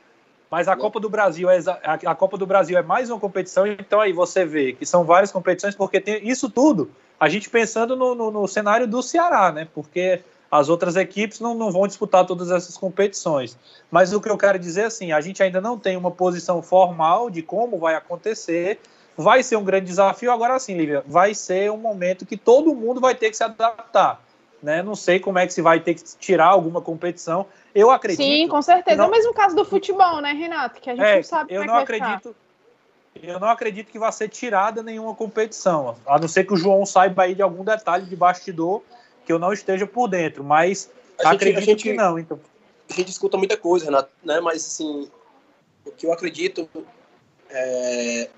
Mas a Copa do Brasil é a Copa do Brasil é mais uma competição, então aí você vê que são várias competições, porque tem isso tudo, a gente pensando no, no, no cenário do Ceará, né? Porque as outras equipes não, não vão disputar todas essas competições. Mas o que eu quero dizer assim, a gente ainda não tem uma posição formal de como vai acontecer. Vai ser um grande desafio. Agora sim, Lívia, vai ser um momento que todo mundo vai ter que se adaptar. Né? Não sei como é que se vai ter que tirar alguma competição. Eu acredito. Sim, com certeza. Não... É o mesmo caso do futebol, né, Renato? Que a gente é, não sabe eu como é não acredito. Eu não acredito que vai ser tirada nenhuma competição, a não ser que o João saiba aí de algum detalhe de bastidor que eu não esteja por dentro, mas a acredito gente, que não. Então. A gente escuta muita coisa, Renato, né? Mas assim, o que eu acredito é,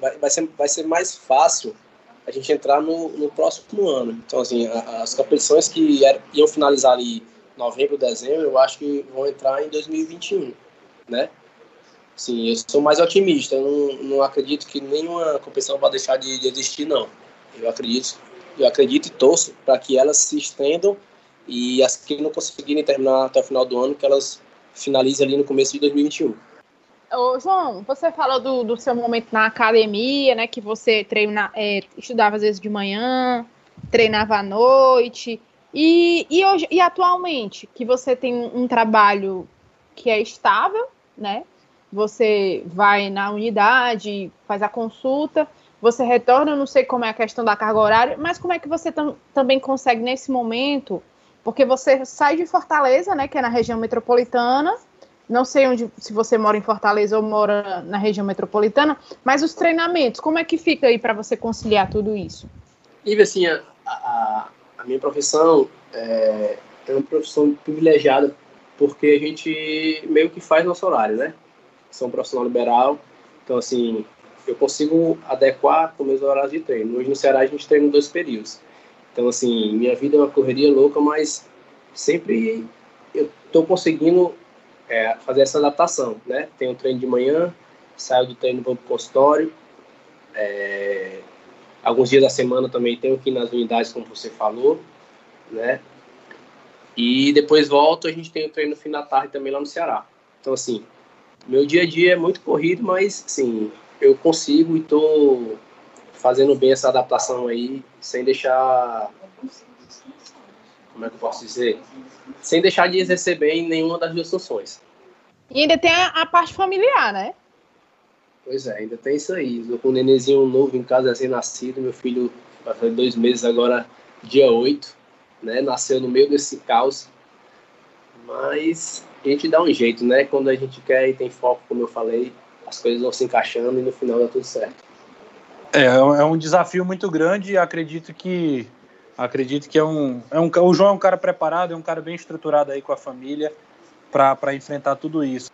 vai, vai, ser, vai ser mais fácil a gente entrar no, no próximo ano. Então, assim, as competições que iam finalizar ali novembro, dezembro, eu acho que vão entrar em 2021, né? Sim, eu sou mais otimista. Eu não, não acredito que nenhuma competição vai deixar de, de existir, não. Eu acredito eu acredito e torço para que elas se estendam e as que não conseguirem terminar até o final do ano, que elas finalizem ali no começo de 2021. Ô, João, você falou do, do seu momento na academia, né? Que você treina, é, estudava às vezes de manhã, treinava à noite. E, e, hoje, e atualmente, que você tem um trabalho que é estável, né? Você vai na unidade, faz a consulta, você retorna, não sei como é a questão da carga horária, mas como é que você tam, também consegue nesse momento, porque você sai de Fortaleza, né, que é na região metropolitana, não sei onde, se você mora em Fortaleza ou mora na região metropolitana, mas os treinamentos, como é que fica aí para você conciliar tudo isso? E assim, a, a, a minha profissão é, é uma profissão privilegiada porque a gente meio que faz nosso horário, né? Sou um profissional liberal, então assim, eu consigo adequar com meus horários de treino. Hoje no Ceará a gente treina em dois períodos. Então, assim, minha vida é uma correria louca, mas sempre eu estou conseguindo é, fazer essa adaptação, né? Tenho treino de manhã, saio do treino vou para o consultório. É, alguns dias da semana também tenho que nas unidades, como você falou, né? E depois volto, a gente tem o treino no fim da tarde também lá no Ceará. Então, assim, meu dia a dia é muito corrido, mas, assim, eu consigo e estou fazendo bem essa adaptação aí, sem deixar. Como é que eu posso dizer? Sem deixar de exercer bem nenhuma das duas funções. E ainda tem a, a parte familiar, né? Pois é, ainda tem isso aí. Estou com um nenenzinho novo em casa, recém-nascido. Meu filho vai fazer dois meses agora, dia 8, né? Nasceu no meio desse caos. Mas a gente dá um jeito, né? Quando a gente quer e tem foco, como eu falei, as coisas vão se encaixando e no final dá tudo certo. É, é um desafio muito grande e acredito que acredito que é um, é um o João é um cara preparado, é um cara bem estruturado aí com a família para enfrentar tudo isso.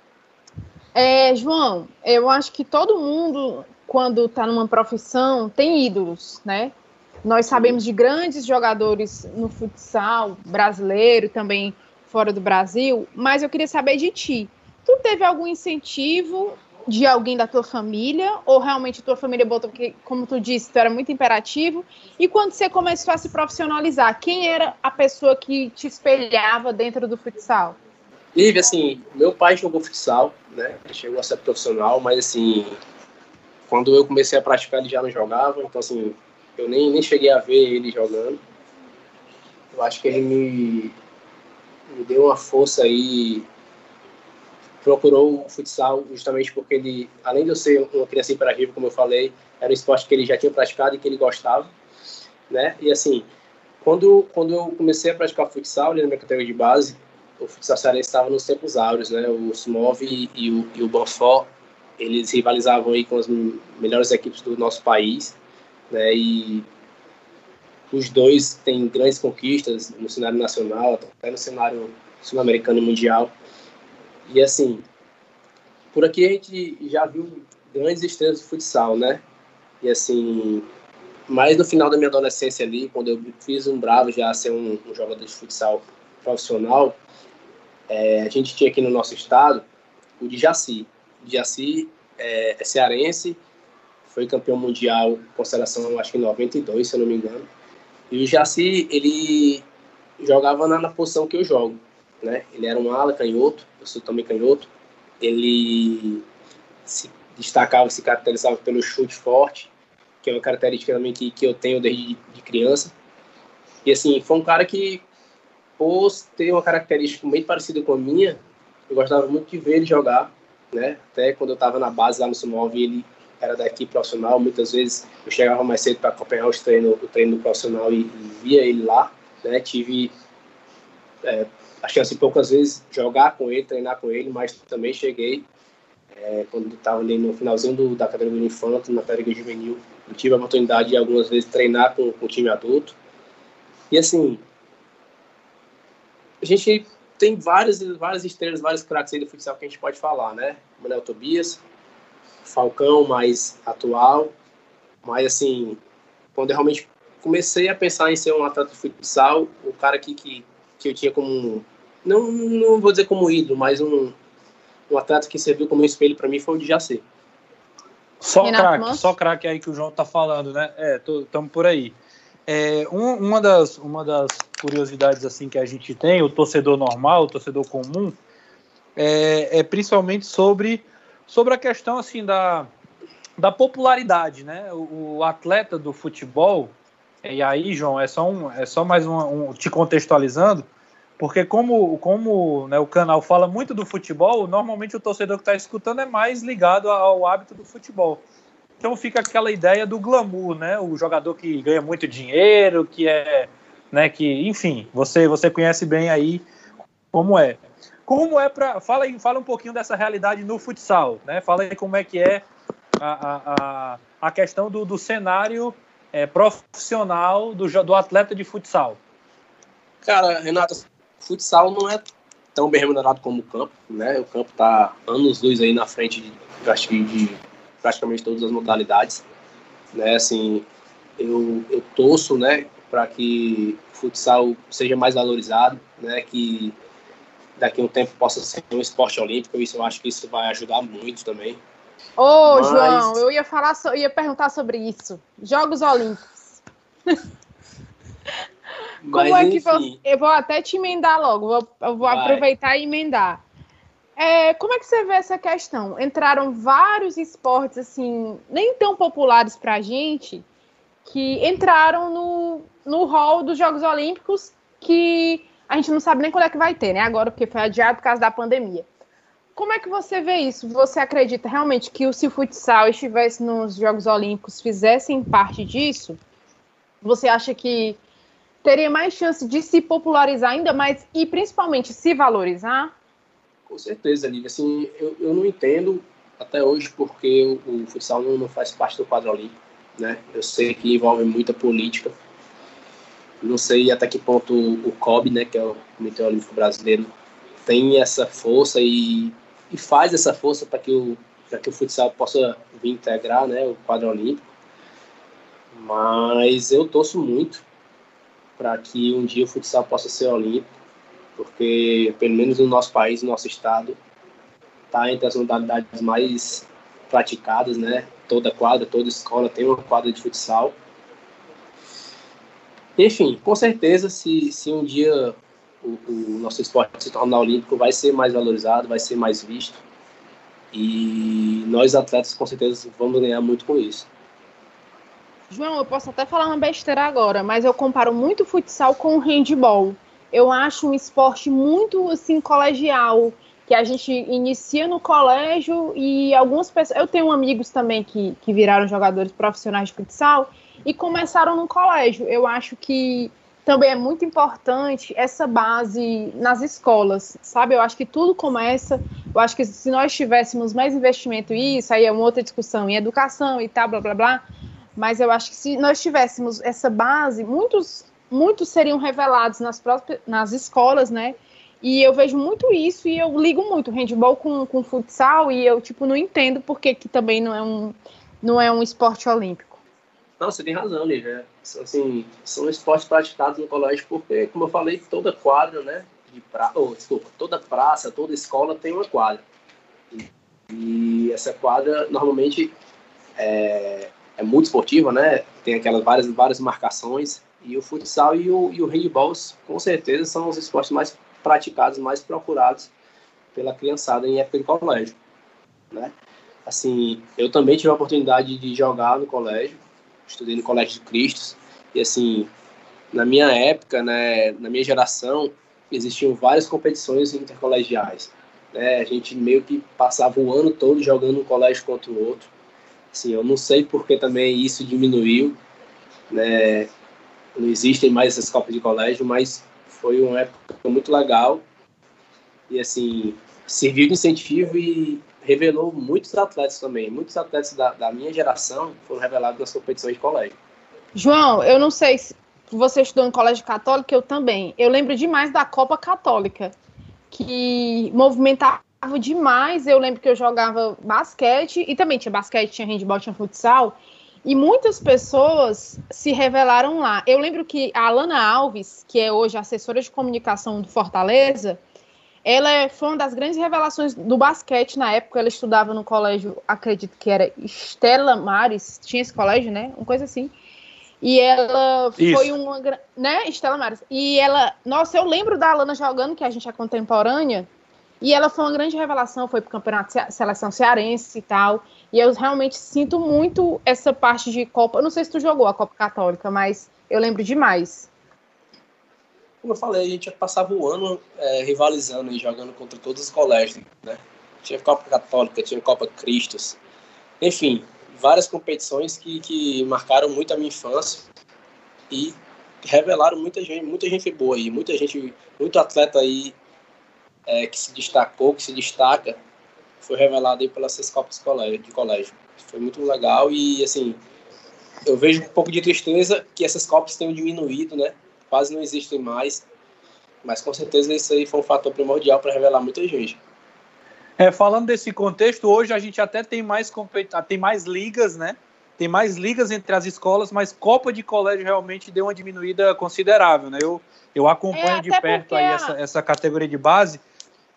É, João, eu acho que todo mundo quando está numa profissão tem ídolos, né? Nós sabemos de grandes jogadores no futsal brasileiro, também fora do Brasil, mas eu queria saber de ti. Tu teve algum incentivo de alguém da tua família, ou realmente tua família botou, porque, como tu disse, tu era muito imperativo, e quando você começou a se profissionalizar, quem era a pessoa que te espelhava dentro do futsal? Ive, assim, meu pai jogou futsal, né, chegou a ser profissional, mas assim, quando eu comecei a praticar ele já não jogava, então assim, eu nem, nem cheguei a ver ele jogando. Eu acho que ele me, me deu uma força aí procurou o futsal justamente porque ele, além de eu ser uma criança imperativa, como eu falei, era um esporte que ele já tinha praticado e que ele gostava, né? E assim, quando, quando eu comecei a praticar futsal ali na minha categoria de base, o futsal cearense estava nos tempos áureos, né? O Smov e, e, o, e o Bonfort, eles rivalizavam aí com as melhores equipes do nosso país, né? E os dois têm grandes conquistas no cenário nacional, até no cenário sul-americano e mundial. E assim, por aqui a gente já viu grandes estrelas do futsal, né? E assim, mais no final da minha adolescência ali, quando eu fiz um bravo já ser um, um jogador de futsal profissional, é, a gente tinha aqui no nosso estado o Djaci. O Djaci é, é cearense foi campeão mundial com seleção, acho que em 92, se eu não me engano. E o Jaci, ele jogava na, na, posição que eu jogo, né? Ele era um ala canhoto, eu sou também canhoto. Ele se destacava, se caracterizava pelo chute forte, que é uma característica também que, que eu tenho desde de criança. E assim, foi um cara que, por ter uma característica bem parecida com a minha, eu gostava muito de ver ele jogar, né? Até quando eu estava na base lá no Sumov, ele era da equipe profissional, muitas vezes eu chegava mais cedo para acompanhar os treinos, o treino profissional e, e via ele lá, né? Tive é, a chance poucas vezes jogar com ele, treinar com ele, mas também cheguei é, quando estava ali no finalzinho do, da categoria do infanto, na categoria juvenil, eu tive a oportunidade de algumas vezes treinar com, com o time adulto. E assim, a gente tem várias, várias estrelas, vários craques aí do futsal que a gente pode falar, né? Manuel Tobias, Falcão mais atual, mas assim, quando eu realmente comecei a pensar em ser um atleta de futsal, o cara que, que eu tinha como, não, não vou dizer como ídolo, mas um, um atleta que serviu como espelho para mim foi o de Jacê. Só craque, só craque aí que o João tá falando, né? É, estamos por aí. É, um, uma, das, uma das curiosidades assim que a gente tem, o torcedor normal, o torcedor comum, é, é principalmente sobre, sobre a questão assim da, da popularidade, né? O, o, atleta do futebol, e aí, João, é só, um, é só mais um, um te contextualizando, porque como, como né, o canal fala muito do futebol, normalmente o torcedor que está escutando é mais ligado ao hábito do futebol. Então fica aquela ideia do glamour, né? O jogador que ganha muito dinheiro, que é, né? Que, enfim, você você conhece bem aí como é. Como é para fala aí, fala um pouquinho dessa realidade no futsal, né? Fala aí como é que é a, a, a questão do, do cenário é, profissional do, do atleta de futsal. Cara, Renato, futsal não é tão bem remunerado como o campo, né? O campo está anos luz aí na frente de, acho que de praticamente todas as modalidades, né? Assim, eu, eu torço, né, para que o futsal seja mais valorizado, né? Que daqui a um tempo possa ser um esporte olímpico. Isso eu acho que isso vai ajudar muito também. Ô, Mas... João, eu ia falar, so, ia perguntar sobre isso. Jogos Olímpicos. Como Mas, é que você. Eu vou até te emendar logo, vou, eu vou aproveitar e emendar. É, como é que você vê essa questão? Entraram vários esportes, assim, nem tão populares pra gente, que entraram no, no hall dos Jogos Olímpicos, que a gente não sabe nem quando é que vai ter, né? Agora, porque foi adiado por causa da pandemia. Como é que você vê isso? Você acredita realmente que o se o futsal estivesse nos Jogos Olímpicos fizessem parte disso? Você acha que teria mais chance de se popularizar ainda mais e principalmente se valorizar? Com certeza, Lívia. Assim, eu, eu não entendo até hoje porque o, o futsal não, não, faz parte do quadro olímpico. Né? Eu sei que envolve muita política. Não sei até que ponto o COB, né, que é o Comitê Olímpico Brasileiro, tem essa força e, e faz essa força para que o que o futsal possa vir integrar, né, o quadro olímpico. Mas eu torço muito para que um dia o futsal possa ser olímpico, porque pelo menos no nosso país, no nosso estado, está entre as modalidades mais praticadas, né? Toda quadra, toda escola tem uma quadra de futsal. Enfim, com certeza, se, se um dia o, o nosso esporte se tornar olímpico, vai ser mais valorizado, vai ser mais visto. E nós atletas, com certeza, vamos ganhar muito com isso. João, eu posso até falar uma besteira agora, mas eu comparo muito o futsal com o handball. Eu acho um esporte muito assim colegial, que a gente inicia no colégio e algumas pessoas. Eu tenho amigos também que, que viraram jogadores profissionais de futsal e começaram no colégio. Eu acho que também é muito importante essa base nas escolas, sabe? Eu acho que tudo começa. Eu acho que se nós tivéssemos mais investimento isso, aí é uma outra discussão em educação e tal, blá blá blá mas eu acho que se nós tivéssemos essa base, muitos, muitos seriam revelados nas, próprias, nas escolas, né? E eu vejo muito isso e eu ligo muito handball com, com futsal e eu, tipo, não entendo porque que também não é um, não é um esporte olímpico. Não, você tem razão, Lívia. Assim, são esportes praticados no colégio porque, como eu falei, toda quadra, né? De pra... oh, desculpa, toda praça, toda escola tem uma quadra. E, e essa quadra, normalmente, é, é muito esportiva, né? Tem aquelas várias, várias marcações. E o futsal e o, e o handball, com certeza, são os esportes mais praticados, mais procurados pela criançada em época de colégio, né? Assim, eu também tive a oportunidade de jogar no colégio, estudei no Colégio de Cristos, e assim, na minha época, né, na minha geração, existiam várias competições intercolegiais. Né? A gente meio que passava o ano todo jogando um colégio contra o outro. Assim, eu não sei porque também isso diminuiu, né? Não existem mais essas copas de colégio, mas foi uma época muito legal e assim serviu de incentivo e revelou muitos atletas também. Muitos atletas da, da minha geração foram revelados nas competições de colégio. João, eu não sei se você estudou em colégio católico, eu também. Eu lembro demais da Copa Católica, que movimentava demais. Eu lembro que eu jogava basquete, e também tinha basquete, tinha handball, tinha futsal. E muitas pessoas se revelaram lá. Eu lembro que a Alana Alves, que é hoje assessora de comunicação do Fortaleza, ela é, foi uma das grandes revelações do basquete na época. Ela estudava no colégio, acredito que era Estela Mares, tinha esse colégio, né? Uma coisa assim. E ela Isso. foi uma. Né, Estela Mares. E ela. Nossa, eu lembro da Alana jogando, que a gente é contemporânea. E ela foi uma grande revelação, foi para o campeonato seleção cearense e tal. E eu realmente sinto muito essa parte de Copa. Eu não sei se tu jogou a Copa Católica, mas eu lembro demais. Como eu falei, a gente passava o ano é, rivalizando e jogando contra todos os colégios, né? Tinha Copa Católica, tinha Copa Cristos. Enfim, várias competições que, que marcaram muito a minha infância e revelaram muita gente, muita gente boa aí, muita gente, muito atleta aí é, que se destacou, que se destaca, foi revelado aí pelas seis Copas de colégio. Foi muito legal e, assim, eu vejo um pouco de tristeza que essas Copas tenham diminuído, né? Quase não existem mais, mas com certeza isso aí foi um fator primordial para revelar muita gente. É, falando desse contexto, hoje a gente até tem mais, tem mais ligas, né? Tem mais ligas entre as escolas, mas Copa de Colégio realmente deu uma diminuída considerável, né? Eu, eu acompanho é, de perto aí a... essa, essa categoria de base.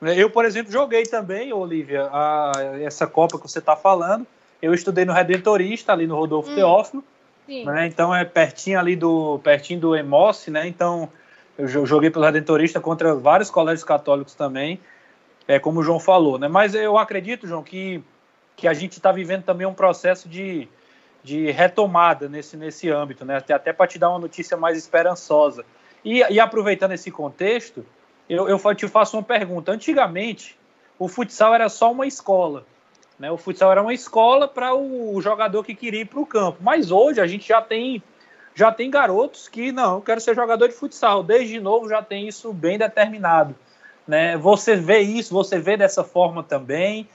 Eu, por exemplo, joguei também, Olivia, a, essa Copa que você está falando. Eu estudei no Redentorista, ali no Rodolfo hum, Teófilo. Né? Então é pertinho ali do pertinho do Emoce, né? Então eu joguei pelo Redentorista contra vários colégios católicos também é, como o João falou, né? Mas eu acredito, João, que, que a gente está vivendo também um processo de, de retomada nesse, nesse âmbito, né? Até, até para te dar uma notícia mais esperançosa. E, e aproveitando esse contexto, eu, eu te faço uma pergunta. Antigamente, o futsal era só uma escola. Né? O futsal era uma escola para o jogador que queria ir para o campo. Mas hoje a gente já tem já tem garotos que não, eu quero ser jogador de futsal. Desde novo já tem isso bem determinado. Né? Você vê isso, você vê dessa forma também?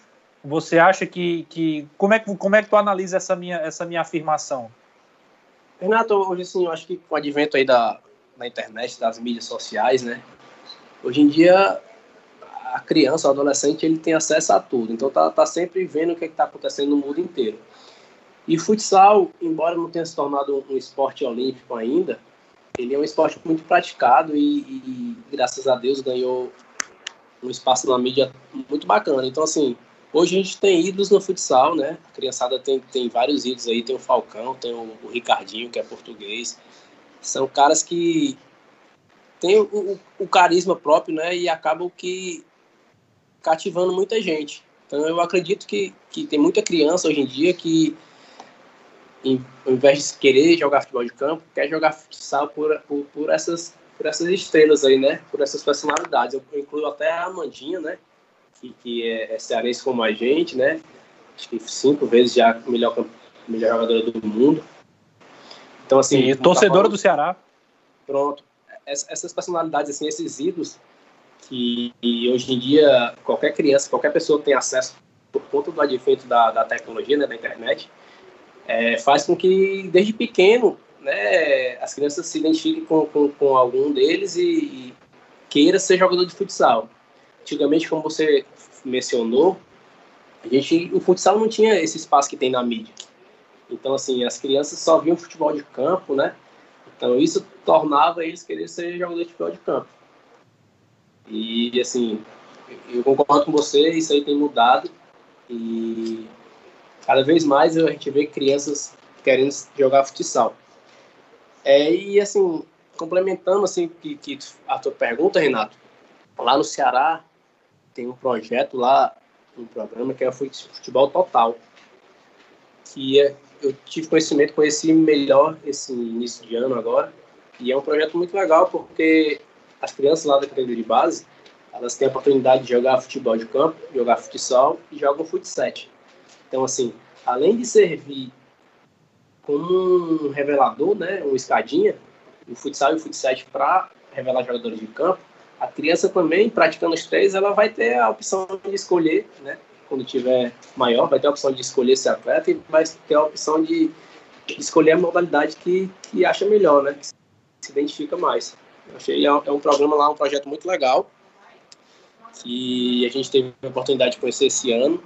Você acha que, que como é que como é que tu analisa essa minha essa minha afirmação? Renato, hoje sim, eu acho que com o advento aí da, da internet, das mídias sociais, né? Hoje em dia a criança, o adolescente, ele tem acesso a tudo. Então tá, tá sempre vendo o que é está acontecendo no mundo inteiro. E futsal, embora não tenha se tornado um esporte olímpico ainda, ele é um esporte muito praticado e, e graças a Deus ganhou um espaço na mídia muito bacana. Então, assim, hoje a gente tem ídolos no futsal, né? A criançada tem, tem vários ídolos aí, tem o Falcão, tem o, o Ricardinho, que é português. São caras que têm o, o, o, carisma próprio, né? E acabam que cativando muita gente. Então, eu acredito que, que tem muita criança hoje em dia que, em, ao invés de querer jogar futebol de campo, quer jogar futsal por, por, por essas por essas estrelas aí, né? Por essas personalidades. Eu incluo até a Amandinha, né? Que, que é, é cearense como a gente, né? Acho que cinco vezes já melhor, melhor jogadora do mundo. Então, assim. E torcedora do Ceará. Pronto. Essas personalidades, assim, esses ídolos, que hoje em dia qualquer criança, qualquer pessoa tem acesso por conta do advento da, da tecnologia, né, da internet, é, faz com que desde pequeno né, as crianças se identifiquem com, com, com algum deles e, e, queira ser jogador de futsal. Antigamente, como você mencionou, a gente, o futsal não tinha esse espaço que tem na mídia. Então, assim, as crianças só viam futebol de campo, né? Então, isso tornava eles querer ser jogador de futebol de campo. E, assim, eu concordo com você, isso aí tem mudado. E cada vez mais a gente vê crianças querendo jogar futsal. É, e assim, complementando assim que, que a tua pergunta, Renato, lá no Ceará tem um projeto lá, um programa que é o Futebol Total, que é, eu tive conhecimento, conheci melhor esse início de ano agora, e é um projeto muito legal porque as crianças lá da categoria de base, elas têm a oportunidade de jogar futebol de campo, jogar futsal e jogam futsal. Então, assim, além de servir como um revelador, né, uma escadinha, o futsal e o futsal para revelar jogadores de campo, a criança também, praticando os três, ela vai ter a opção de escolher, né, quando tiver maior, vai ter a opção de escolher esse atleta e vai ter a opção de escolher a modalidade que, que acha melhor, né, que se identifica mais. Eu achei é um programa lá, um projeto muito legal, que a gente teve a oportunidade de conhecer esse ano,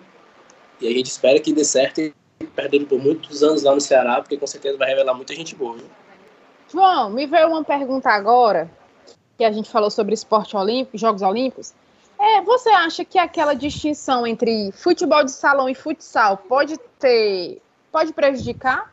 e a gente espera que dê certo e perdendo por muitos anos lá no Ceará, porque com certeza vai revelar muita gente boa. Viu? João, me veio uma pergunta agora, que a gente falou sobre esporte olímpico, Jogos Olímpicos. É, você acha que aquela distinção entre futebol de salão e futsal pode ter, pode prejudicar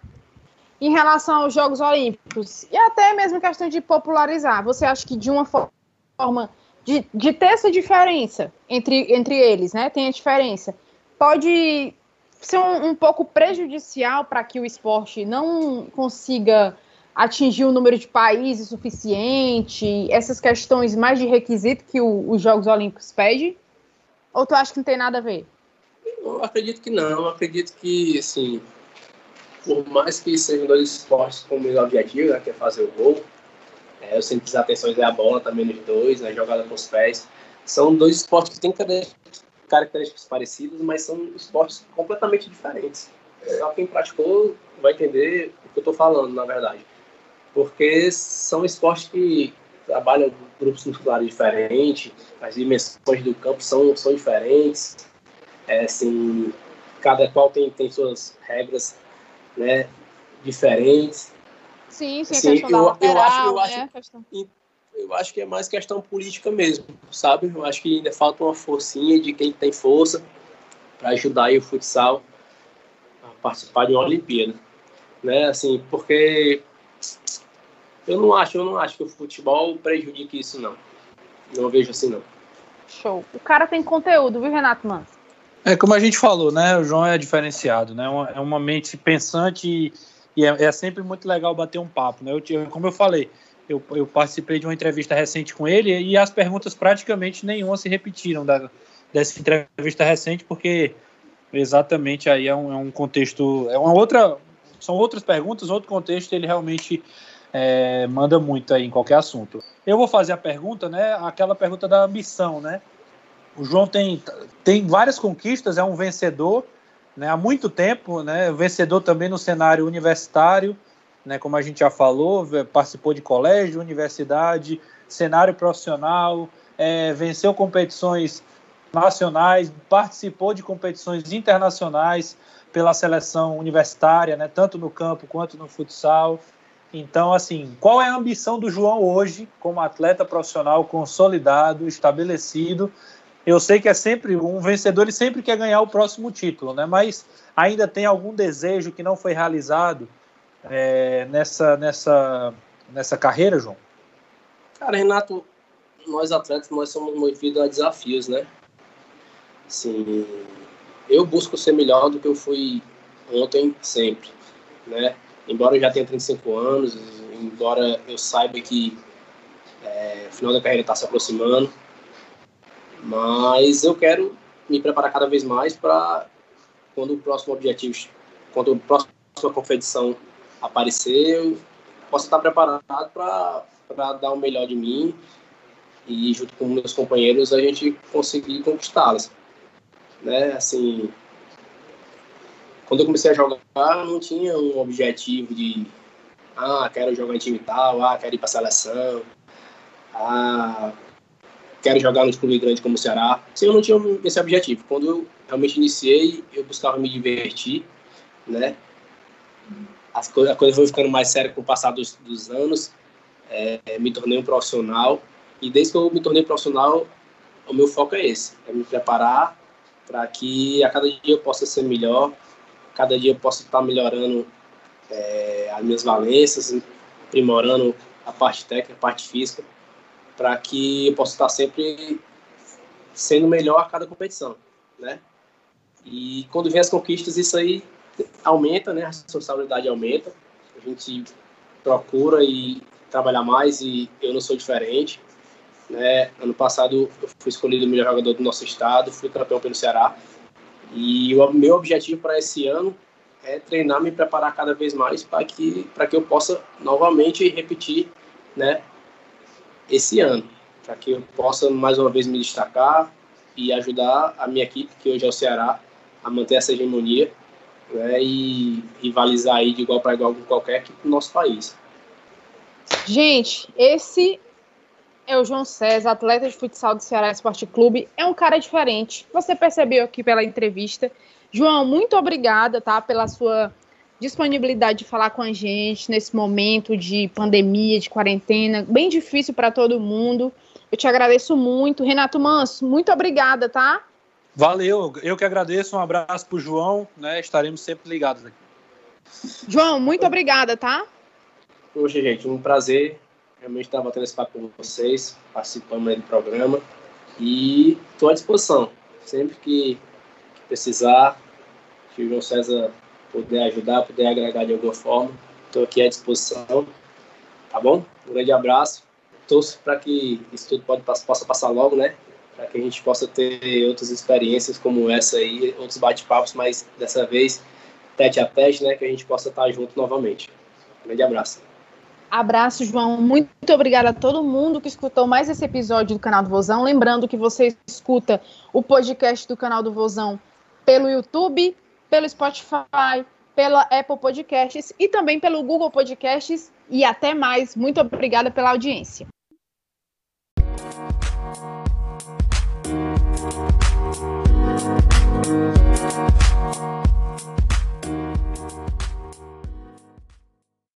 em relação aos Jogos Olímpicos e até mesmo questão de popularizar? Você acha que de uma forma de, de ter essa diferença entre, entre eles, né? Tem a diferença. Pode ser um, um pouco prejudicial para que o esporte não consiga atingir o número de países suficiente, essas questões mais de requisito que o, os Jogos Olímpicos pedem? Ou tu acha que não tem nada a ver? Eu acredito que não, eu acredito que, assim, por mais que sejam dois esportes com o mesmo objetivo, né, que é fazer o gol, é, eu sempre as atenções é a bola também nos dois, né, jogada com os pés, são dois esportes que têm características parecidas, mas são esportes completamente diferentes. Só quem praticou vai entender o que eu estou falando, na verdade porque são esportes que trabalham grupos musculares diferentes, as dimensões do campo são, são diferentes, é, assim, cada qual tem, tem suas regras né, diferentes. Sim, sim, assim, eu, lateral, eu acho, eu né? Acho, eu acho que é mais questão política mesmo, sabe? Eu acho que ainda falta uma forcinha de quem tem força para ajudar o futsal a participar de uma Olimpíada, né? Assim, porque eu não acho, eu não acho que o futebol prejudique isso, não. Não vejo assim, não. Show. O cara tem conteúdo, viu, Renato Mans? É como a gente falou, né? O João é diferenciado, né? É uma mente pensante e, e é, é, sempre muito legal bater um papo, né? Eu, como eu falei, eu, eu, participei de uma entrevista recente com ele e as perguntas praticamente nenhuma se repetiram da, dessa entrevista recente, porque exatamente aí é um, é um contexto, é uma outra, são outras perguntas, outro contexto, ele realmente é, manda muito aí em qualquer assunto. Eu vou fazer a pergunta, né? Aquela pergunta da ambição, né? O João tem, tem várias conquistas, é um vencedor, né? Há muito tempo, né? Vencedor também no cenário universitário, né? Como a gente já falou, participou de colégio, universidade, cenário profissional, é, venceu competições nacionais, participou de competições internacionais pela seleção universitária, né? Tanto no campo quanto no futsal. Então, assim, qual é a ambição do João hoje, como atleta profissional consolidado, estabelecido? Eu sei que é sempre um vencedor, ele sempre quer ganhar o próximo título, né? Mas ainda tem algum desejo que não foi realizado é, nessa, nessa, nessa carreira, João? Cara, Renato, nós atletas, nós somos movidos a desafios, né? Assim, eu busco ser melhor do que eu fui ontem, sempre, né? Embora eu já tenha 35 anos, embora eu saiba que é, o final da carreira está se aproximando, mas eu quero me preparar cada vez mais para quando o próximo objetivo, quando a próxima competição aparecer, eu possa estar preparado para dar o melhor de mim e junto com meus companheiros a gente conseguir conquistá-las, né? Assim, quando eu comecei a jogar, não tinha um objetivo de, ah, quero jogar em time tal, ah, quero ir para seleção, ah, quero jogar no clube grande como o Ceará. Sim, eu não tinha esse objetivo. Quando eu realmente iniciei, eu buscava me divertir, né? As co a coisa foi ficando mais séria com o passar dos, dos anos. É, me tornei um profissional e desde que eu me tornei profissional, o meu foco é esse, é me preparar para que a cada dia eu possa ser melhor cada dia eu possa estar melhorando é, as minhas valências, aprimorando a parte técnica, a parte física, para que eu possa estar sempre sendo melhor a cada competição, né? E quando vem as conquistas, isso aí aumenta, né? A responsabilidade aumenta. A gente procura e trabalhar mais e eu não sou diferente. Né? Ano passado eu fui escolhido o melhor jogador do nosso estado, fui campeão pelo Ceará. E o meu objetivo para esse ano é treinar, me preparar cada vez mais para que, que eu possa novamente repetir né, esse ano. Para que eu possa mais uma vez me destacar e ajudar a minha equipe, que hoje é o Ceará, a manter essa hegemonia né, e rivalizar aí de igual para igual com qualquer equipe do nosso país. Gente, esse é o João César, atleta de futsal do Ceará Esporte Clube. É um cara diferente. Você percebeu aqui pela entrevista. João, muito obrigada, tá, pela sua disponibilidade de falar com a gente nesse momento de pandemia, de quarentena, bem difícil para todo mundo. Eu te agradeço muito. Renato Manso, muito obrigada, tá? Valeu, eu que agradeço. Um abraço pro João, né? Estaremos sempre ligados aqui. João, muito obrigada, tá? Poxa, gente, um prazer realmente estar batendo esse papo com vocês, participando do programa. E estou à disposição. Sempre que, que precisar, que o João César puder ajudar, puder agregar de alguma forma, estou aqui à disposição. Tá bom? Um grande abraço. Torço para que isso tudo pode, possa passar logo, né? Para que a gente possa ter outras experiências como essa aí, outros bate-papos, mas dessa vez tete a tete, né? Que a gente possa estar junto novamente. Um grande abraço. Abraço, João. Muito obrigada a todo mundo que escutou mais esse episódio do canal do Vozão. Lembrando que você escuta o podcast do canal do Vozão pelo YouTube, pelo Spotify, pela Apple Podcasts e também pelo Google Podcasts. E até mais. Muito obrigada pela audiência.